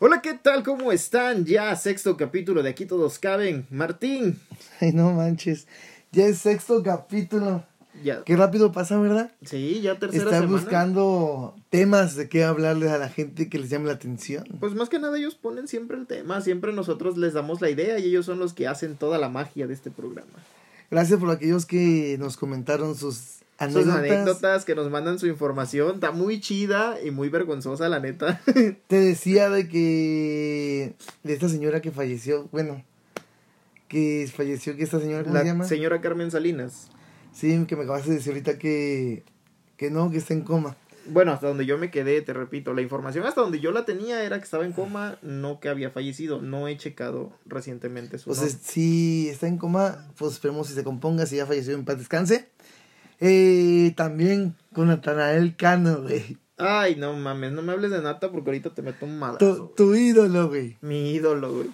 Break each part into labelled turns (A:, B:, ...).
A: Hola, ¿qué tal? ¿Cómo están? Ya sexto capítulo de Aquí Todos Caben. Martín.
B: Ay, no manches. Ya es sexto capítulo.
A: Ya.
B: Qué rápido pasa, ¿verdad?
A: Sí, ya tercera
B: Están
A: semana.
B: buscando temas de qué hablarles a la gente que les llame la atención.
A: Pues más que nada ellos ponen siempre el tema, siempre nosotros les damos la idea y ellos son los que hacen toda la magia de este programa.
B: Gracias por aquellos que nos comentaron sus anécdotas.
A: Sus anécdotas que nos mandan su información, está muy chida y muy vergonzosa, la neta.
B: Te decía de que de esta señora que falleció, bueno, que falleció, que esta señora, ¿cómo
A: La
B: se llama?
A: señora Carmen Salinas.
B: Sí, que me acabas de decir ahorita que, que no, que está en coma.
A: Bueno, hasta donde yo me quedé, te repito, la información hasta donde yo la tenía era que estaba en coma, no que había fallecido. No he checado recientemente su
B: Pues
A: nombre.
B: es- si está en coma, pues esperemos si se componga, si ya falleció en paz descanse. Eh, también con Natanael Cano, güey.
A: Ay, no mames, no me hables de nata porque ahorita te meto un
B: Tu,
A: madrazo.
B: tu ídolo, güey.
A: Mi ídolo, güey.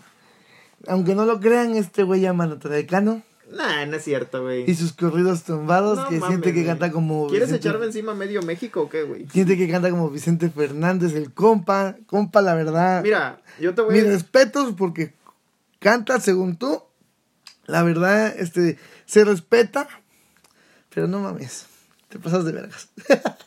B: Aunque no lo crean, este güey llama Natanael Cano.
A: Nah, no es cierto, güey.
B: Y sus corridos tumbados,
A: No
B: que
A: mames,
B: siente que canta como.
A: ¿Quieres
B: Vicente-
A: echarme encima medio México o qué, güey?
B: Siente que canta como Vicente Fernández, el compa. Compa, la verdad.
A: Mira, yo te voy
B: Mis
A: a...
B: respetos porque canta según tú. La verdad, este, se respeta. Pero no mames. Te pasas de vergas.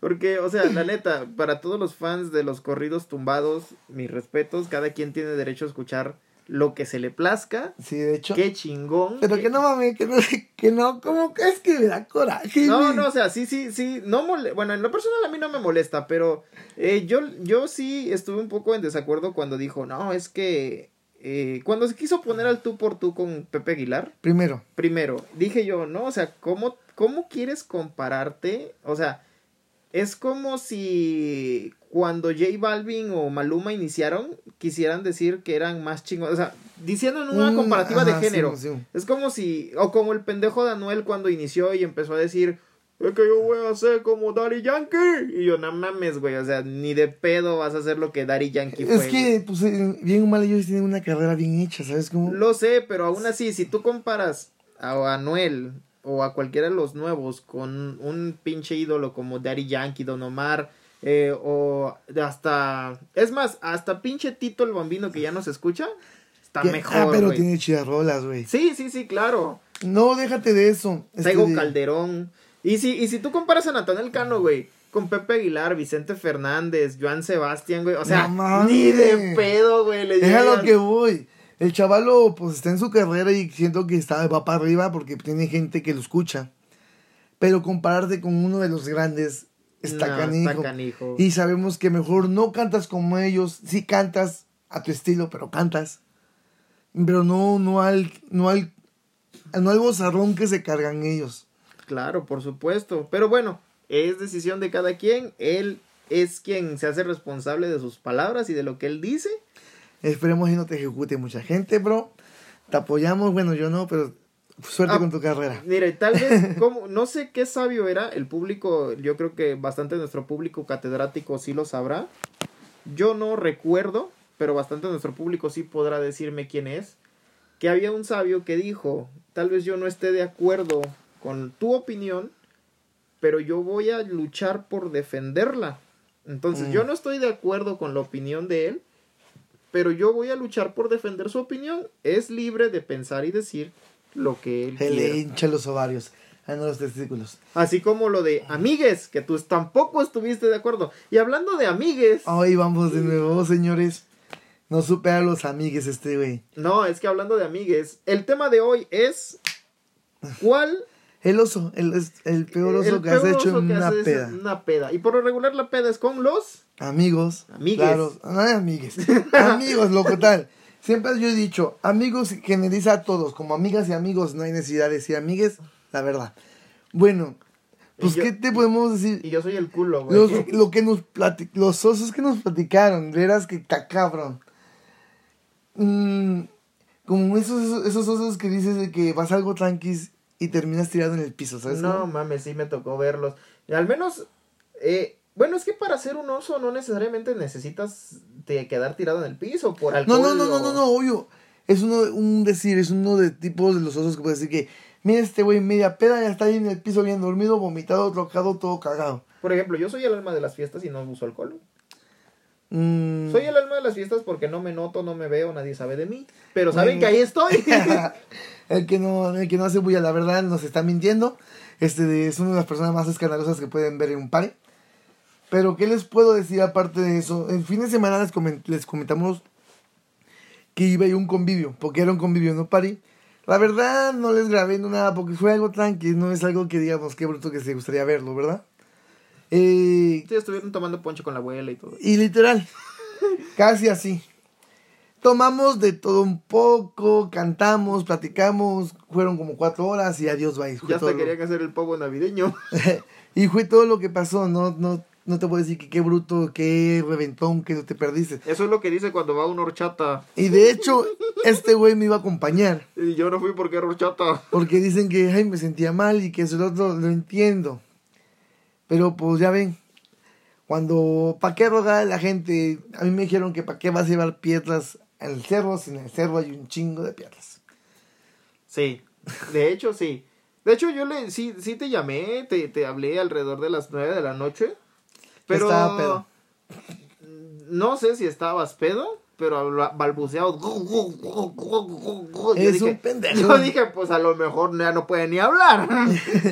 A: Porque, o sea, la neta, para todos los fans de los corridos tumbados, mis respetos, cada quien tiene derecho a escuchar lo que se le plazca.
B: Sí, de hecho.
A: Qué chingón.
B: Pero que no mames, que no, que no, ¿cómo que es que me da coraje?
A: No, no, o sea, sí, sí, sí, no mole bueno, en lo personal a mí no me molesta, pero eh, yo, yo sí estuve un poco en desacuerdo cuando dijo, no, es que eh, cuando se quiso poner al tú por tú con Pepe Aguilar,
B: Primero,
A: primero, dije yo, no, o sea, ¿cómo, cómo quieres compararte? O sea, es como si cuando J Balvin o Maluma iniciaron, quisieran decir que eran más chingones, o sea, diciendo en una
B: Mm,
A: comparativa
B: ajá,
A: de género.
B: sí, sí.
A: Es como si, o como el pendejo de Anuel cuando inició y empezó a decir, es que yo voy a ser como Daddy Yankee. Y yo, no mames, güey, o sea, ni de pedo vas a hacer lo que Daddy Yankee fue.
B: Es que, pues, eh, bien o mal, ellos tienen una carrera bien hecha, ¿sabes cómo?
A: Lo sé, pero aún así, si tú comparas a Anuel o a cualquiera de los nuevos con un pinche ídolo como Daddy Yankee, Don Omar, eh, o hasta, es más, hasta pinche Tito el Bambino que ya no se escucha, está
B: Que-
A: mejor,
B: ah, pero tiene chidas rolas, güey.
A: Sí, sí, sí, claro.
B: No, déjate de eso. Este,
A: Tego
B: de-
A: Calderón. Y si, y si tú comparas a Natanel Cano, güey, con Pepe Aguilar, Vicente Fernández, Joan Sebastián, güey, o sea,
B: No
A: ni de pedo, güey, le
B: lo que voy. El chavalo, pues, está en su carrera y siento que está, va para arriba porque tiene gente que lo escucha. Pero compararte con uno de los grandes está
A: No,
B: canijo.
A: está canijo.
B: Y sabemos que mejor no cantas como ellos. Sí cantas a tu estilo, pero cantas. Pero no, no al, no al, no al bozarrón que se cargan ellos.
A: Claro, por supuesto. Pero bueno, es decisión de cada quien. Él es quien se hace responsable de sus palabras y de lo que él dice.
B: Esperemos y no te ejecute mucha gente, bro. Te apoyamos, bueno, yo no, pero suerte
A: Ah,
B: con tu carrera.
A: Mira, y tal vez, como, no sé qué sabio era, el público, yo creo que bastante de nuestro público catedrático sí lo sabrá. Yo no recuerdo, pero bastante de nuestro público sí podrá decirme quién es. Que había un sabio que dijo, tal vez yo no esté de acuerdo con tu opinión, pero yo voy a luchar por defenderla. Entonces,
B: Mm.
A: yo no estoy de acuerdo con la opinión de él, pero yo voy a luchar por defender su opinión. Es libre de pensar y decir lo que él
B: Se le
A: quiera.
B: hincha los ovarios. No, los testículos.
A: Así como lo de amigues, que tú tampoco estuviste de acuerdo. Y hablando de amigues,
B: Hoy vamos de nuevo, señores. No supera a los amigues este güey.
A: no, es que hablando de amigues, el tema de hoy es ¿cuál
B: El oso, el, el peor oso
A: el
B: que has hecho en una peda.
A: una peda? Y por lo regular la peda es con los
B: Amigos.
A: Amigues.
B: Claro, no hay amigues. amigos, loco tal. Siempre yo he dicho, amigos generiza a todos. Como amigas y amigos no hay necesidad de decir amigues, la verdad. Bueno, pues
A: yo-
B: ¿qué te podemos decir?
A: y yo soy el culo, güey.
B: Los, lo que nos plati- los osos que nos platicaron, verás que está cabrón. Mm, como esos, esos, esos osos que dices de que vas algo tranquis y terminas tirado en el piso, ¿sabes?
A: No
B: cómo?
A: mames, sí me tocó verlos. Y al menos eh, bueno, es que para ser un oso no necesariamente necesitas de quedar tirado en el piso por
B: No,
A: alcohol.
B: no, no, no,
A: o-
B: no, no, obvio. Es uno, un decir, es uno de tipos de los osos que puede decir que, mira este güey, media peda, ya está ahí en el piso bien dormido, vomitado, trocado, todo cagado.
A: Por ejemplo, yo soy el alma de las fiestas y no uso alcohol.
B: Mm,
A: Soy el alma de las fiestas porque no me noto, no me veo, nadie sabe de mí. Pero saben
B: Bueno.
A: que ahí estoy.
B: el que no, el que no hace bulla, la verdad, nos está mintiendo. Este es una de las personas más escandalosas que pueden ver en un party. Pero, ¿qué les puedo decir aparte de eso? El fin de semana les, comen- les comentamos que iba a ir un convivio, porque era un convivio, no party. La verdad, no les grabé no nada, porque fue algo tranqui, no es algo que digamos, qué bruto que se gustaría verlo, ¿verdad? Eh,
A: Sí, estuvieron tomando poncho con la abuela y todo.
B: y literal, casi así. Tomamos de todo un poco, cantamos, platicamos, fueron como cuatro horas y adiós, bye. Fue
A: Ya hasta
B: lo-
A: querían hacer el pavo navideño.
B: y fue todo lo que pasó, no, no, no te puedo decir que qué bruto, qué reventón, que te perdiste.
A: Eso es lo que dice cuando va una horchata.
B: Y de hecho, este güey me iba a acompañar,
A: Y yo no fui porque era horchata.
B: porque dicen que ay, me sentía mal y que eso lo lo entiendo. Pero pues ya ven, cuando, ¿para qué rogar a la gente? A mí me dijeron que para qué vas a llevar piedras al cerro, si en el cerro hay un chingo de piedras.
A: Sí, de hecho sí. De hecho yo le sí, sí te llamé, te, te hablé alrededor de las nueve de la noche. Pero
B: Estaba pedo.
A: no sé si estabas pedo, pero habla- balbuceado. Yo
B: Es
A: dije-
B: un pendejo.
A: Yo dije, pues a lo mejor ya no puede ni hablar.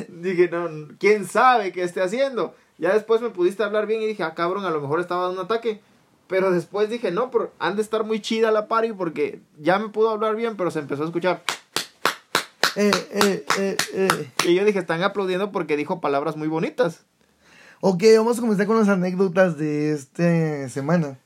A: dije, no, quién sabe qué esté haciendo. Ya después me pudiste hablar bien y dije, ah, cabrón, a lo mejor estaba dando un ataque. Pero después dije, no, pero han de estar muy chida la party porque ya me pudo hablar bien, pero se empezó a escuchar.
B: Eh, eh, eh, eh.
A: Y yo dije, están aplaudiendo porque dijo palabras muy bonitas.
B: Ok, vamos a comenzar con las anécdotas de esta semana.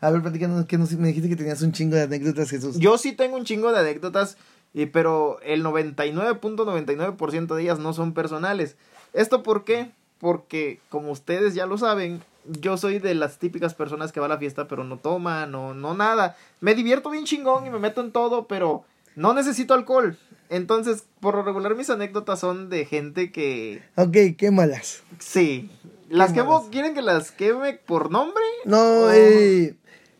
B: A ver, platícanos que nos, me dijiste que tenías un chingo de anécdotas, Jesús.
A: Yo sí tengo un chingo de anécdotas, y, pero el 99.99% de ellas no son personales. ¿Esto por qué? Porque, como ustedes ya lo saben, yo soy de las típicas personas que va a la fiesta, pero no toma, no, no nada. Me divierto bien chingón y me meto en todo, pero no necesito alcohol. Entonces, por lo regular, mis anécdotas son de gente que.
B: Ok, quémalas.
A: Sí. ¿Las quemo? ¿Quieren que las queme por nombre?
B: No,
A: Oh.
B: eh,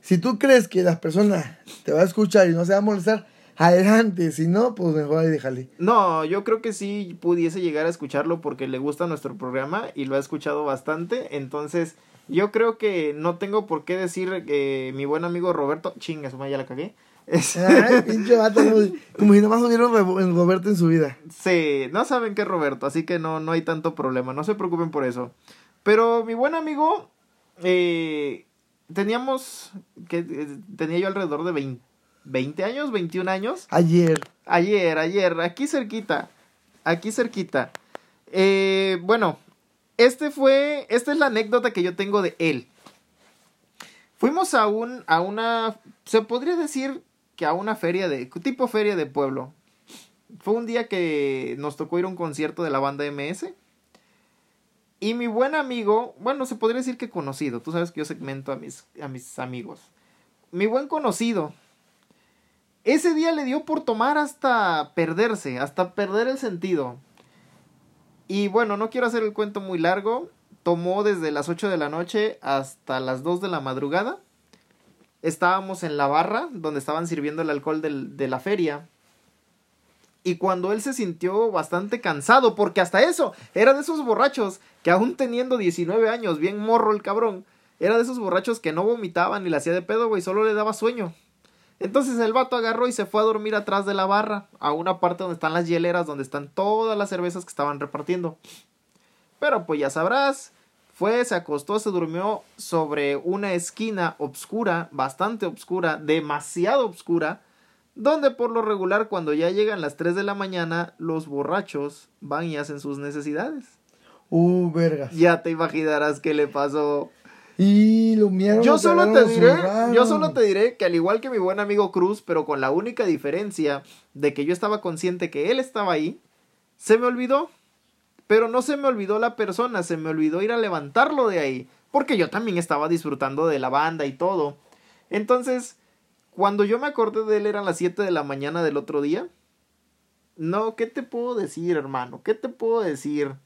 B: si tú crees que la persona te va a escuchar y no se va a molestar, adelante. Si no, pues mejor ahí déjale.
A: No, yo creo que sí pudiese llegar a escucharlo porque le gusta nuestro programa y lo ha escuchado bastante. Entonces, yo creo que no tengo por qué decir que mi buen amigo Roberto. Chinga, su ya la cagué. Es-
B: Ay, pinche vato, como si nomás en Roberto en su vida.
A: sí, no saben qué es Roberto, así que no, no hay tanto problema. No se preocupen por eso. Pero mi buen amigo, eh, teníamos. que eh, Tenía yo alrededor de 20, 20 años, 21 años.
B: Ayer.
A: Ayer, ayer, aquí cerquita. Aquí cerquita. Eh, bueno, este fue. Esta es la anécdota que yo tengo de él. Fuimos a un. a una. Se podría decir que a una feria de. tipo feria de pueblo. Fue un día que nos tocó ir a un concierto de la banda MS. Y mi buen amigo, bueno, se podría decir que conocido. Tú sabes que yo segmento a mis, a mis amigos. Mi buen conocido ese día le dio por tomar hasta perderse, hasta perder el sentido. Y bueno, no quiero hacer el cuento muy largo. Tomó desde las 8 de la noche hasta las 2 de la madrugada. Estábamos en la barra donde estaban sirviendo el alcohol de la feria. Y cuando él se sintió bastante cansado, porque hasta eso, era de esos borrachos que aún teniendo 19 años, bien morro el cabrón, era de esos borrachos que no vomitaban ni le hacía de pedo, güey, solo le daba sueño. Entonces el vato agarró y se fue a dormir atrás de la barra, a una parte donde están las hieleras, donde están todas las cervezas que estaban repartiendo. Pero pues ya sabrás, fue, se acostó, se durmió sobre una esquina obscura, bastante obscura, demasiado obscura, donde por lo regular cuando ya llegan las 3 de la mañana, los borrachos van y hacen sus necesidades.
B: Uh, vergas.
A: Ya te imaginarás qué le pasó.
B: Y lo miraron.
A: Yo
B: lo
A: solo te diré, yo solo te diré que al igual que mi buen amigo Cruz, pero con la única diferencia de que yo estaba consciente que él estaba ahí, se me olvidó. Pero no se me olvidó la persona, se me olvidó ir a levantarlo de ahí, porque yo también estaba disfrutando de la banda y todo. Entonces, cuando yo me acordé de él eran las 7 de la mañana del otro día. No, ¿qué te puedo decir, hermano? ¿Qué te puedo decir?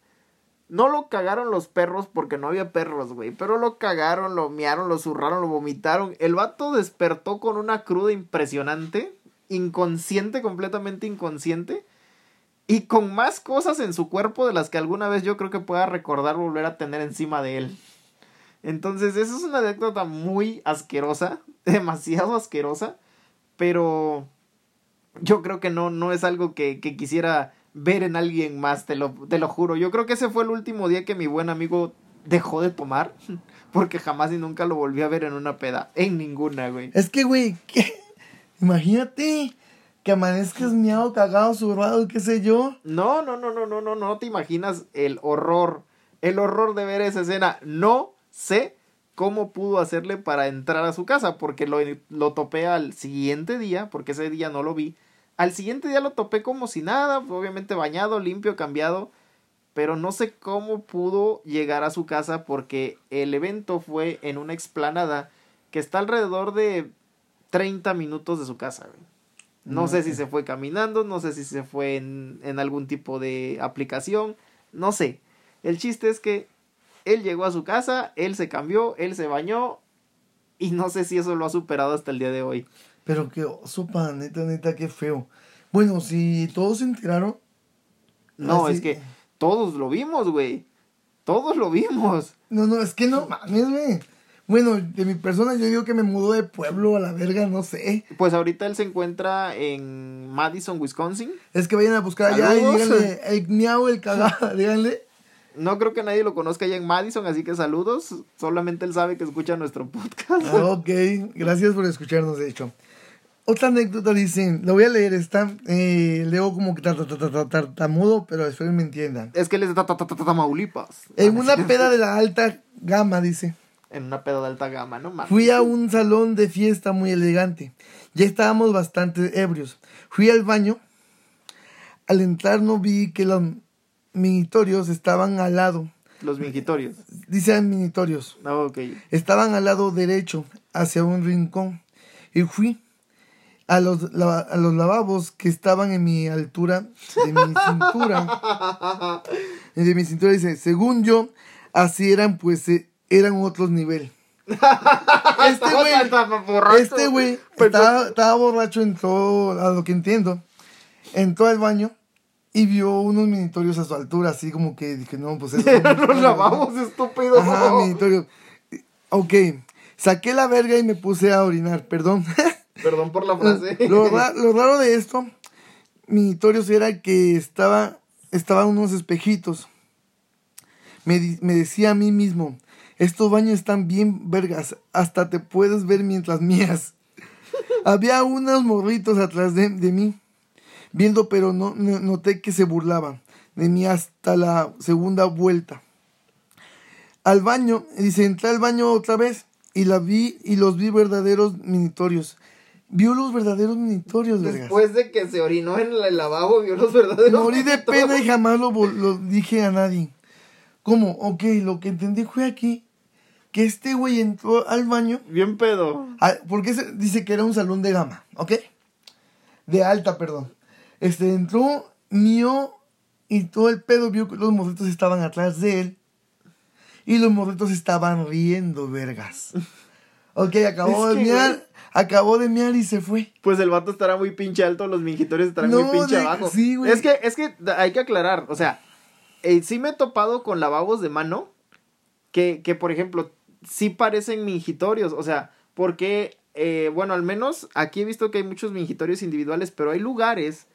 A: No lo cagaron los perros porque no había perros, güey. Pero lo cagaron, lo miaron, lo zurraron, lo vomitaron. El vato despertó con una cruda impresionante. Inconsciente, completamente inconsciente. Y con más cosas en su cuerpo de las que alguna vez yo creo que pueda recordar volver a tener encima de él. Entonces, esa es una anécdota muy asquerosa, demasiado asquerosa, pero yo creo que no, no es algo que, que quisiera ver en alguien más, te lo, te lo juro. Yo creo que ese fue el último día que mi buen amigo dejó de tomar, porque jamás y nunca lo volví a ver en una peda, en ninguna, güey.
B: Es que, güey, ¿qué? imagínate que amanezcas miado, cagado, zurrado, qué sé yo.
A: No, no, no, no, no, no, no te imaginas el horror, el horror de ver esa escena. No sé cómo pudo hacerle para entrar a su casa, porque lo, lo topé al siguiente día, porque ese día no lo vi. Al siguiente día lo topé como si nada, obviamente bañado, limpio, cambiado, pero no sé cómo pudo llegar a su casa porque el evento fue en una explanada que está alrededor de 30 minutos de su casa. Güey. No sé si se fue caminando, no sé si se fue en, en algún tipo de aplicación, no sé. El chiste es que él llegó a su casa, él se cambió, él se bañó y no sé si eso lo ha superado hasta el día de hoy.
B: Pero qué oso, pa, neta, neta, qué feo. Bueno, si todos se enteraron.
A: No,
B: así-
A: es que todos lo vimos, güey. Todos lo vimos.
B: No, no, es que no mames, güey. Bueno, de mi persona yo digo que me mudó de pueblo a la verga, no sé.
A: Pues ahorita él se encuentra en Madison, Wisconsin.
B: Es que vayan a buscar allá y díganle el miau, el cagada, díganle.
A: No creo que nadie lo conozca allá en Madison, así que saludos. Solamente él sabe que escucha nuestro podcast.
B: Ah, ok, gracias por escucarnos, de hecho. Otra anécdota dice, lo voy a leer, está, eh, leo como que tar- tar- tar- tar- tartamudo, pero espero que me entiendan.
A: Es que él es de Ta- Ta- Ta- Ta- Tamaulipas.
B: En una peda de la alta gama, dice,
A: En una peda de alta gama, no mames.
B: fui a un salón de fiesta muy elegante. Ya estábamos bastante ebrios. Fui al baño. Al entrar no vi que los minitorios estaban al lado.
A: Los mingitorios.
B: Dice minitorios.
A: Ah, ok.
B: Estaban al lado derecho, hacia un rincón. Y fui a los, a los lavabos que estaban en mi altura de mi cintura. De mi cintura dice, según yo, así eran, pues eh, eran otros niveles. Este güey, este güey estaba, estaba borracho, entró, a lo que entiendo, entró al baño y vio unos minitorios a su altura, así como que dije, no, pues eso
A: Eran los lavabos, estúpido.
B: Ajá. Ok, saqué la verga y me puse a orinar, perdón.
A: Perdón por la frase.
B: lo, ra- lo raro de esto, minitorios, era que estaba, estaban unos espejitos. Me, me decía a mí mismo, estos baños están bien vergas, hasta te puedes ver mientras mías. Había unos morritos atrás de, de mí, viendo, pero no, no- noté que se burlaban de mí hasta la segunda vuelta. Al baño, dice, entré al baño otra vez y la vi y los vi verdaderos minitorios. Vio los verdaderos minitorios, vergas.
A: Después de que se orinó en el lavabo, vio los verdaderos.
B: Morí de pena y jamás lo, lo dije a nadie. ¿Cómo? Ok, lo que entendí fue aquí que este güey entró al baño.
A: Bien pedo.
B: a- porque se- dice que era un salón de gama, ¿ok? De alta, perdón. Este entró, mío y todo el pedo vio que los morritos estaban atrás de él. Y los morritos estaban riendo, vergas. Ok, acabó
A: Es
B: de mear,
A: güey.
B: acabó de mear y se fue.
A: Pues el vato estará muy pinche alto, los mingitorios estarán
B: No,
A: muy pinche
B: de-
A: abajo.
B: sí, güey.
A: Es que, es que hay que aclarar, o sea, eh, sí me he topado con lavabos de mano que, que por ejemplo, sí parecen mingitorios, o sea, porque, eh, bueno, al menos aquí he visto que hay muchos mingitorios individuales, pero hay lugares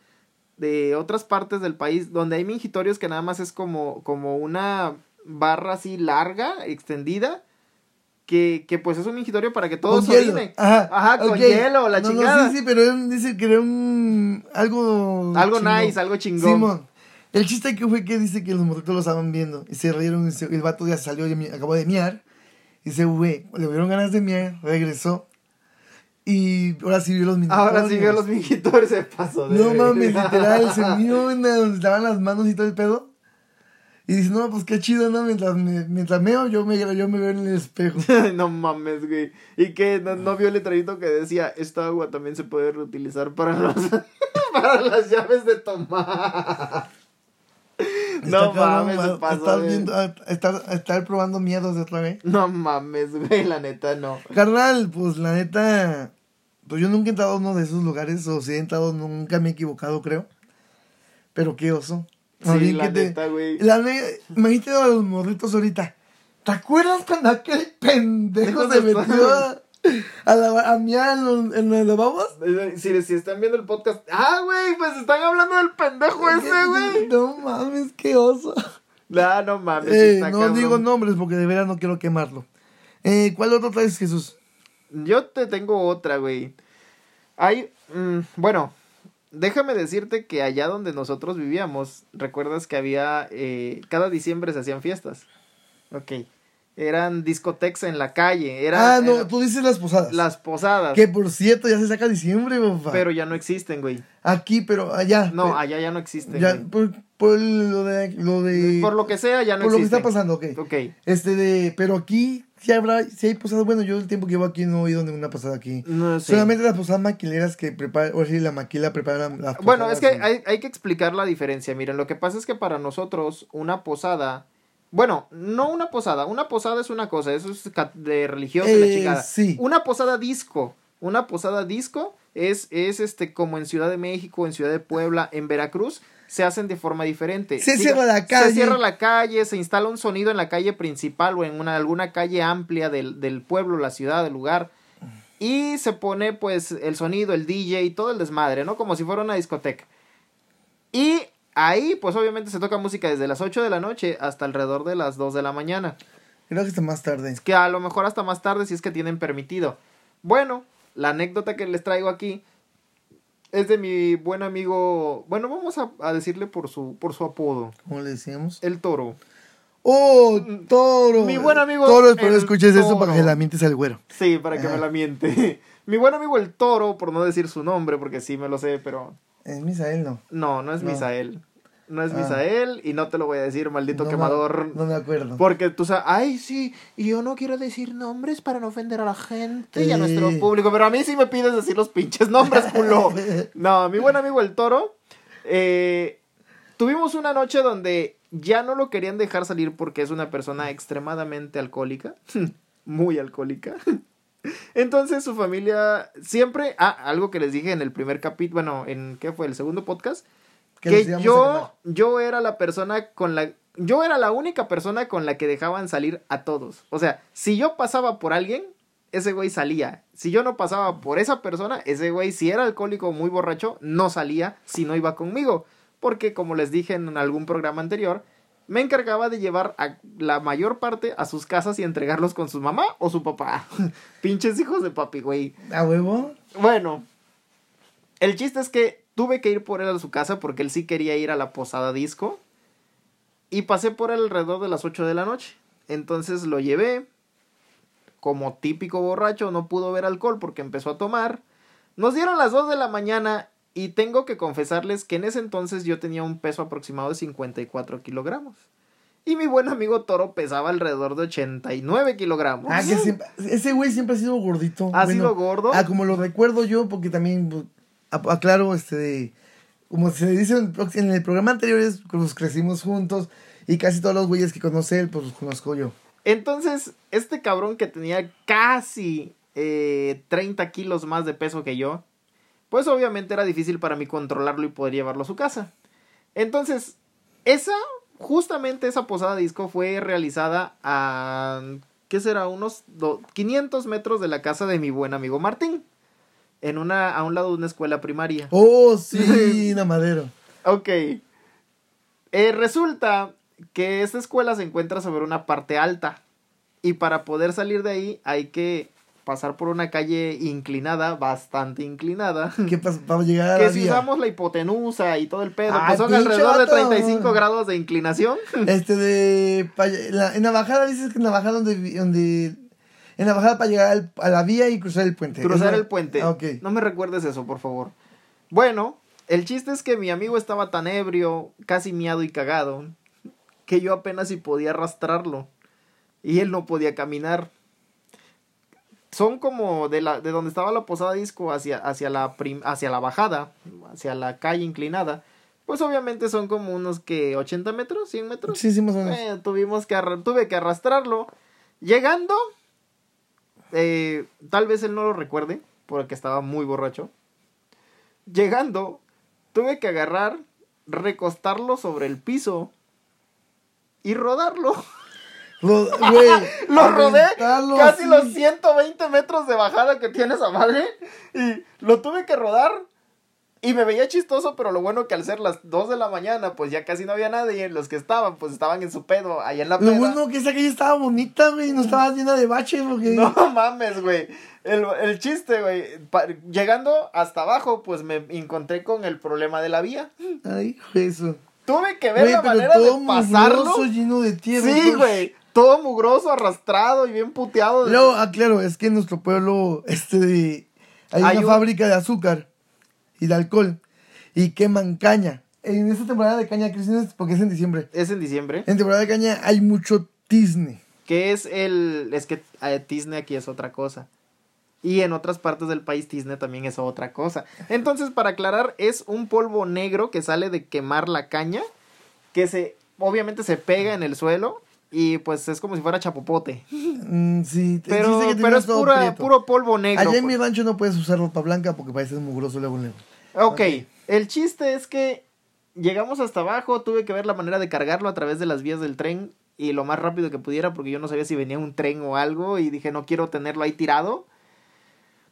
A: de otras partes del país donde hay mingitorios que nada más es como, como una barra así larga, extendida, que, que pues es un mingitorio para que todos
B: Con
A: orinen.
B: Ajá,
A: Ajá, con hielo, la
B: No, no,
A: chingada.
B: sí, sí, pero él dice que era un. Algo.
A: Algo
B: chingón.
A: nice, algo chingón.
B: Simón. El chiste que fue que dice que los morritos lo estaban viendo y se rieron. Y se- el vato ya salió, y acabó de miar. Y dice, güey, le dieron ganas de miar, regresó. Y ahora sí vio los minitorios.
A: Ahora sí veo los mingitorios se pasó de
B: No mames, literal, se vio donde estaban las manos y todo el pedo. Y dice, no, pues qué chido, ¿no? Mientras me, mientras meo, yo me, yo me veo en el espejo.
A: no mames, güey. Y que no, no vio el letrerito que decía, esta agua también se puede reutilizar para los para las llaves de tomar. no mames, se pasó
B: estar,
A: de-
B: viendo, a- estar, estar probando miedos de otra vez.
A: No mames, güey, la neta no.
B: Carnal, pues la neta, pues yo nunca he entrado a uno de esos lugares, o si he entrado, nunca me he equivocado, creo. Pero qué oso.
A: Sí, la
B: que te-
A: neta, güey.
B: La ne- imagínate a los morritos ahorita. ¿Te acuerdas cuando aquel pendejo se metió a, a, la, a en los, en los lavabos?
A: Si, si están viendo el podcast. Ah, güey, pues están hablando del pendejo ese, güey.
B: No mames, qué oso.
A: No, no mames.
B: Eh, no
A: cabrón.
B: digo nombres porque de veras no quiero quemarlo. Eh, ¿Cuál otro traes, Jesús?
A: Yo te tengo otra, güey. Hay, mm, bueno, déjame decirte que allá donde nosotros vivíamos, recuerdas que había, eh, cada diciembre se hacían fiestas. Ok. Eran discotecas en la calle. Era,
B: ah, no,
A: era
B: tú dices las posadas.
A: las posadas.
B: Que por cierto, ya se saca diciembre, papá.
A: Pero ya no existen, güey.
B: Aquí, pero allá.
A: No,
B: Pe-
A: allá ya no existen.
B: ya,
A: güey.
B: por, por lo de. Lo de
A: Por lo que sea, ya no
B: por lo que
A: existen.
B: está pasando, ok.
A: Ok.
B: Este de. Pero aquí, si habrá. Si hay posadas. Bueno, yo el tiempo que llevo aquí no he ido a ninguna posada aquí.
A: No.
B: Solamente las posadas maquileras que prepara. O sí, la maquila prepara las
A: Bueno, es que
B: posadas,
A: hay, hay que explicar la diferencia. Miren, lo que pasa es que para nosotros una posada... Bueno, no una posada. Una posada es una cosa. Eso es de religión, de la
B: Eh,
A: chingada.
B: sí.
A: Una posada disco. Una posada disco es, es este como en Ciudad de México, en Ciudad de Puebla, en Veracruz. Se hacen de forma diferente.
B: Se cierra la calle.
A: Se cierra la calle, se instala un sonido en la calle principal o en una, alguna calle amplia del, del pueblo, la ciudad, del lugar. Y se pone pues el sonido, el DJ y todo el desmadre, ¿no? Como si fuera una discoteca. Y ahí pues obviamente se toca música desde las 8 de la noche hasta alrededor de las 2 de la mañana.
B: Creo que está más tarde.
A: Que a lo mejor hasta más tarde si es que tienen permitido. Bueno, la anécdota que les traigo aquí es de mi buen amigo, bueno, vamos a, a decirle por su, por su apodo,
B: ¿Cómo le decíamos?
A: el toro.
B: ¡Oh, toro!
A: Mi buen amigo,
B: Toro, espero
A: el
B: escuches
A: toro.
B: para que la mientes al güero.
A: Sí, para que me la miente. mi buen amigo el toro, por no decir su nombre, porque sí me lo sé, pero
B: Es Misael, no.
A: no, no es
B: No.
A: Misael. No es
B: Ah.
A: Misael y no te lo voy a decir, maldito
B: No me-
A: quemador.
B: no me acuerdo.
A: Porque tú sabes, ay, sí, y yo no quiero decir nombres para no ofender a la gente y a
B: Eh.
A: nuestro público, pero a mí sí me pides decir los pinches nombres, culo. No, mi buen amigo el toro, eh, tuvimos una noche donde ya no lo querían dejar salir porque es una persona extremadamente alcohólica, muy alcohólica. Entonces su familia siempre, ah, algo que les dije en el primer capítulo, bueno, en, ¿qué fue? El segundo podcast,
B: Que
A: yo, yo era la persona con la, yo era la única persona con la que dejaban salir a todos. O sea, si yo pasaba por alguien, ese güey salía. Si yo no pasaba por esa persona, ese güey, si era alcohólico o muy borracho, no salía si no iba conmigo. Porque como les dije en algún programa anterior, me encargaba de llevar a la mayor parte a sus casas y entregarlos con su mamá o su papá. Pinches hijos de papi, güey.
B: ¿A huevo?
A: Bueno, el chiste es que tuve que ir por él a su casa porque él sí quería ir a la posada disco. Y pasé por él alrededor de las 8 de la noche. Entonces lo llevé. Como típico borracho, no pudo ver alcohol porque empezó a tomar. Nos dieron las 2 de la mañana y tengo que confesarles que en ese entonces yo tenía un peso aproximado de 54 kilogramos. Y mi buen amigo Toro pesaba alrededor de 89 kilogramos.
B: Ah, que siempre, ese güey siempre ha sido gordito.
A: ¿Ha
B: Bueno,
A: sido gordo?
B: Ah, como lo recuerdo yo, porque también pues, aclaro, este, de- como se dice en, el programa anterior, es, pues crecimos juntos y casi todos los güeyes que conoce él, pues los conozco yo.
A: Entonces, este cabrón que tenía casi eh, 30 kilos más de peso que yo, pues obviamente era difícil para mí controlarlo y poder llevarlo a su casa. Entonces, esa, justamente esa posada disco fue realizada a, ¿qué será? Unos do- 500 metros de la casa de mi buen amigo Martín. En una, a un lado de una escuela primaria.
B: Oh, sí, Namadero.
A: Ok. Eh, resulta que esta escuela se encuentra sobre una parte alta. Y para poder salir de ahí hay que pasar por una calle inclinada, bastante inclinada.
B: ¿Qué pasa? Para llegar a
A: que
B: la
A: si
B: vía.
A: usamos la hipotenusa y todo el pedo,
B: Ay,
A: pues son alrededor de
B: vato.
A: 35 grados de inclinación.
B: Este de. la- en la bajada dices que en la bajada donde en la bajada para llegar al- a la vía y cruzar el puente.
A: Cruzar el puente.
B: Ah.
A: No me recuerdes eso, por favor. Bueno, el chiste es que mi amigo estaba tan ebrio, casi miado y cagado, que yo apenas si podía arrastrarlo. Y él no podía caminar. Son como de la de donde estaba la posada disco hacia hacia la prim- hacia la bajada, hacia la calle inclinada. Pues obviamente son como unos que 80 metros, 100 metros.
B: Sí, sí, más o menos.
A: Eh, tuvimos que tuve que arrastrarlo. Llegando, eh, tal vez él no lo recuerde, porque estaba muy borracho. Llegando, tuve que agarrar, recostarlo sobre el piso y rodarlo.
B: Güey.
A: Lo rodé casi los 120 metros de bajada que tiene esa madre. Y lo tuve que rodar. Y me veía chistoso, pero lo bueno que al ser las 2 de la mañana, pues ya casi no había nadie. Los que estaban, pues estaban en su pedo, allá en la
B: Lo
A: peda.
B: bueno que esa calle estaba bonita, güey. No estaba llena de baches, porque.
A: No mames, güey. El, el chiste, güey. Llegando hasta abajo, pues me encontré con el problema de la vía.
B: Ay, eso.
A: Tuve que ver
B: Güey,
A: la manera
B: todo
A: de pasarlo.
B: mugroso, lleno de tierra.
A: Sí,
B: todo-
A: güey. Todo mugroso, arrastrado y bien puteado.
B: Luego, ah, claro, es que en nuestro pueblo, este, hay
A: Hay
B: una
A: un-
B: fábrica de azúcar y de alcohol y queman caña. En esta temporada de caña, Cristina, porque es en diciembre.
A: Es en diciembre.
B: En temporada de caña hay mucho tizne.
A: Que es el. Es que eh, Tisne aquí es otra cosa. Y en otras partes del país Tisne también es otra cosa. Entonces, para aclarar, es un polvo negro que sale de quemar la caña. Que se. Obviamente se pega en el suelo. Y pues es como si fuera chapopote.
B: Mm, sí,
A: Pero,
B: que
A: pero es pura- puro polvo negro.
B: Allá en
A: pues.
B: mi rancho no puedes usar ropa blanca porque pareces mugroso luego luego.
A: Ok, el chiste es que llegamos hasta abajo, tuve que ver la manera de cargarlo a través de las vías del tren y lo más rápido que pudiera porque yo no sabía si venía un tren o algo y dije no quiero tenerlo ahí tirado.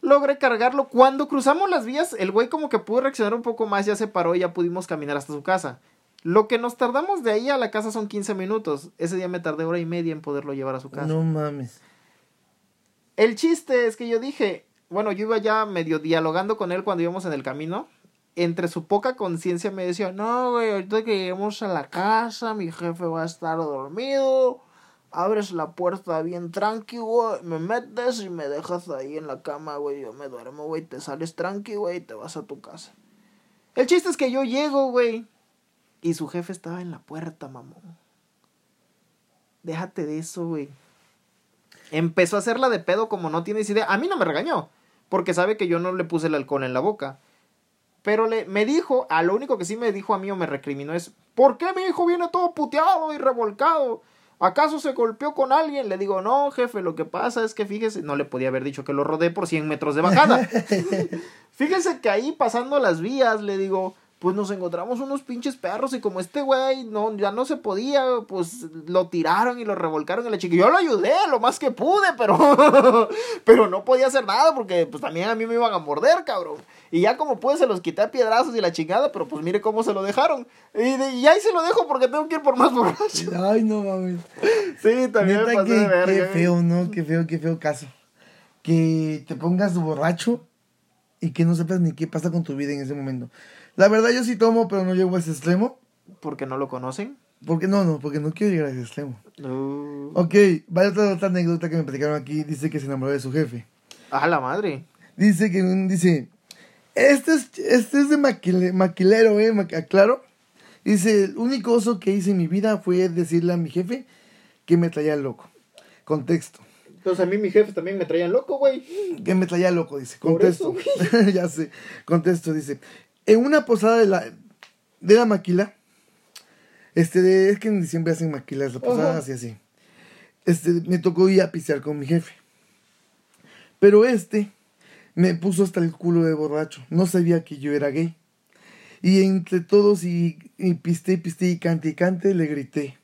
A: Logré cargarlo. Cuando cruzamos las vías, el güey como que pudo reaccionar un poco más, ya se paró y ya pudimos caminar hasta su casa. Lo que nos tardamos de ahí a la casa son 15 minutos. Ese día me tardé hora y media en poderlo llevar a su casa.
B: No mames.
A: El chiste es que yo dije, bueno, yo iba ya medio dialogando con él cuando íbamos en el camino. Entre su poca conciencia me decía, no, güey, ahorita que lleguemos a la casa, mi jefe va a estar dormido. Abres la puerta bien tranqui, güey, me metes y me dejas ahí en la cama, güey, yo me duermo, güey, te sales tranqui, güey, y te vas a tu casa. El chiste es que yo llego, güey, y su jefe estaba en la puerta, mamón. Déjate de eso, güey. Empezó a hacerla de pedo como no tienes idea. A mí no me regañó, porque sabe que yo no le puse el alcohol en la boca. Pero le, me dijo, a lo único que sí me dijo a mí o me recriminó es, ¿por qué mi hijo viene todo puteado y revolcado? ¿Acaso se golpeó con alguien? Le digo, no, jefe, lo que pasa es que fíjese, no le podía haber dicho que lo rodé por 100 metros de bajada. Fíjese que ahí pasando las vías, le digo, pues nos encontramos unos pinches perros y como este güey no, ya no se podía, pues lo tiraron y lo revolcaron en la chica. Yo lo ayudé lo más que pude, pero, pero no podía hacer nada porque pues también a mí me iban a morder, cabrón. Y ya como pude se los quité a piedrazos y la chingada, pero pues mire cómo se lo dejaron. Y, de- y ahí se lo dejo porque tengo que ir por más borracho.
B: Ay, no mames.
A: Sí, también me
B: Neta,
A: pasé
B: que,
A: de verga.
B: qué feo, ¿no? Qué feo, qué feo caso. Que te pongas borracho y que no sepas ni qué pasa con tu vida en ese momento. La verdad, yo sí tomo, pero no llego a ese extremo.
A: Porque no lo conocen.
B: Porque no, no, porque no quiero llegar a ese extremo.
A: Uh.
B: Ok, vaya otra, otra anécdota que me platicaron aquí. Dice que se enamoró de su jefe.
A: A la madre.
B: Dice que, dice, este es, este es de maquile- maquilero, eh, ma- aclaro. Dice, el único oso que hice en mi vida fue decirle a mi jefe que me traía loco. Contexto.
A: Entonces a mí mis jefes también me traían loco, güey.
B: Que me traía loco, dice.
A: Por
B: Contesto.
A: eso,
B: ya sé. Contesto, dice. En una posada de la, de la maquila. Este, de, es que en diciembre hacen maquilas, las posadas
A: Ajá.
B: y así. Este, me tocó ir a pistear con mi jefe. Pero este me puso hasta el culo de borracho. No sabía que yo era gay. Y entre todos y, y piste, piste y cante y cante, le grité.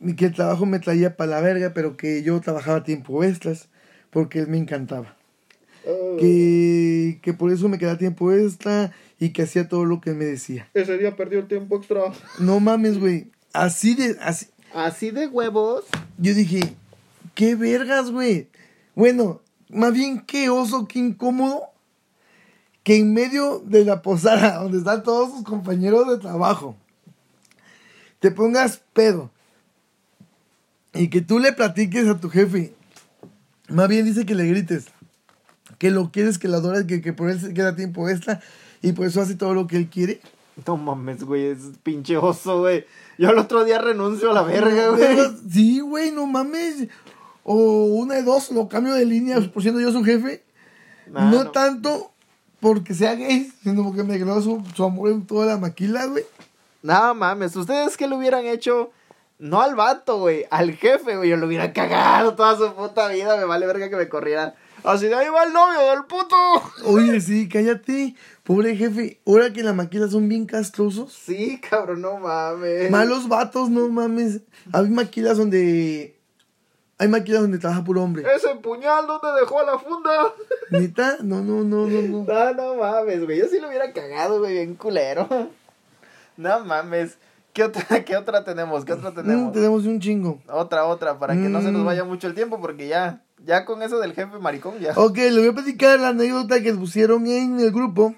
B: Y que el trabajo me traía para la verga, pero que yo trabajaba tiempo extras porque él me encantaba. Que, que por eso me quedaba tiempo extra y que hacía todo lo que me decía.
A: Ese día perdió el tiempo extra.
B: No mames, güey. Así de, así.
A: Así de huevos.
B: Yo dije, qué vergas, güey. Bueno, más bien qué oso, qué incómodo. Que en medio de la posada, donde están todos sus compañeros de trabajo, te pongas pedo. Y que tú le platiques a tu jefe. Más bien dice que le grites. Que lo quieres, que lo adoras, que, que por él se queda tiempo extra. Y por eso hace todo lo que él quiere.
A: No mames, güey, es pinche oso, güey. Yo el otro día renuncio a la verga, güey.
B: Sí, güey, no mames. O una de dos, lo cambio de línea por siendo yo su jefe.
A: Nah,
B: no,
A: no.
B: tanto porque sea gay, sino porque me ganó su, su amor en toda la maquila, güey.
A: No mames, ¿ustedes qué le hubieran hecho? No al vato, güey, al jefe, güey. Yo lo hubiera cagado toda su puta vida. Me vale verga que me corriera. Así de ahí va el novio del puto.
B: Oye, sí, cállate. Pobre jefe. Ahora que la maquila son bien castrosos.
A: Sí, cabrón, no mames.
B: Malos vatos, no mames. Hay maquilas donde. Hay maquilas donde trabaja puro hombre.
A: Ese puñal, ¿dónde dejó la funda?
B: ¿Neta? No, no, no, no, no.
A: No, no mames, güey. Yo sí lo hubiera cagado, güey, bien culero. No mames. ¿Qué otra, qué otra tenemos? ¿Qué otra
B: Mm,
A: tenemos?
B: tenemos un chingo.
A: Otra, otra, para que no se nos
B: Mm.
A: vaya mucho el tiempo, porque ya, ya con eso del jefe maricón, ya.
B: Ok, le voy a platicar la anécdota que pusieron en el grupo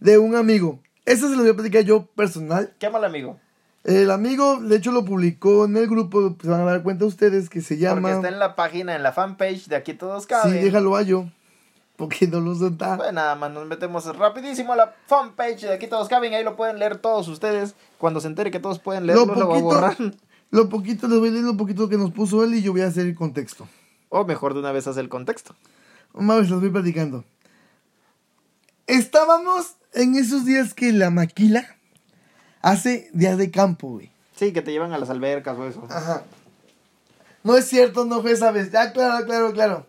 B: de un amigo. Esta se lo voy a platicar yo personal.
A: Qué mal amigo.
B: El amigo, de hecho, lo publicó en el grupo. Se van a dar cuenta ustedes que se
A: Porque
B: llama.
A: está en la página, en la fanpage de Aquí Todos
B: Sí,
A: Caben.
B: déjalo a yo. Porque no lo solta.
A: Pues nada más, nos metemos rapidísimo a la fanpage de Aquí Todos Caben. Ahí lo pueden leer todos ustedes. Cuando se entere que todos pueden leerlo,
B: Lo
A: lo va a borrar.
B: poquito, lo poquito, les voy a leer lo poquito que nos puso él y yo voy a hacer el contexto.
A: O mejor de una vez hace el contexto.
B: Más les voy platicando. Estábamos en esos días que la maquila hace días de campo, güey.
A: Sí, que te llevan a las albercas o eso.
B: Ajá. No es cierto, no fue esa vez. Ya, claro, claro, claro.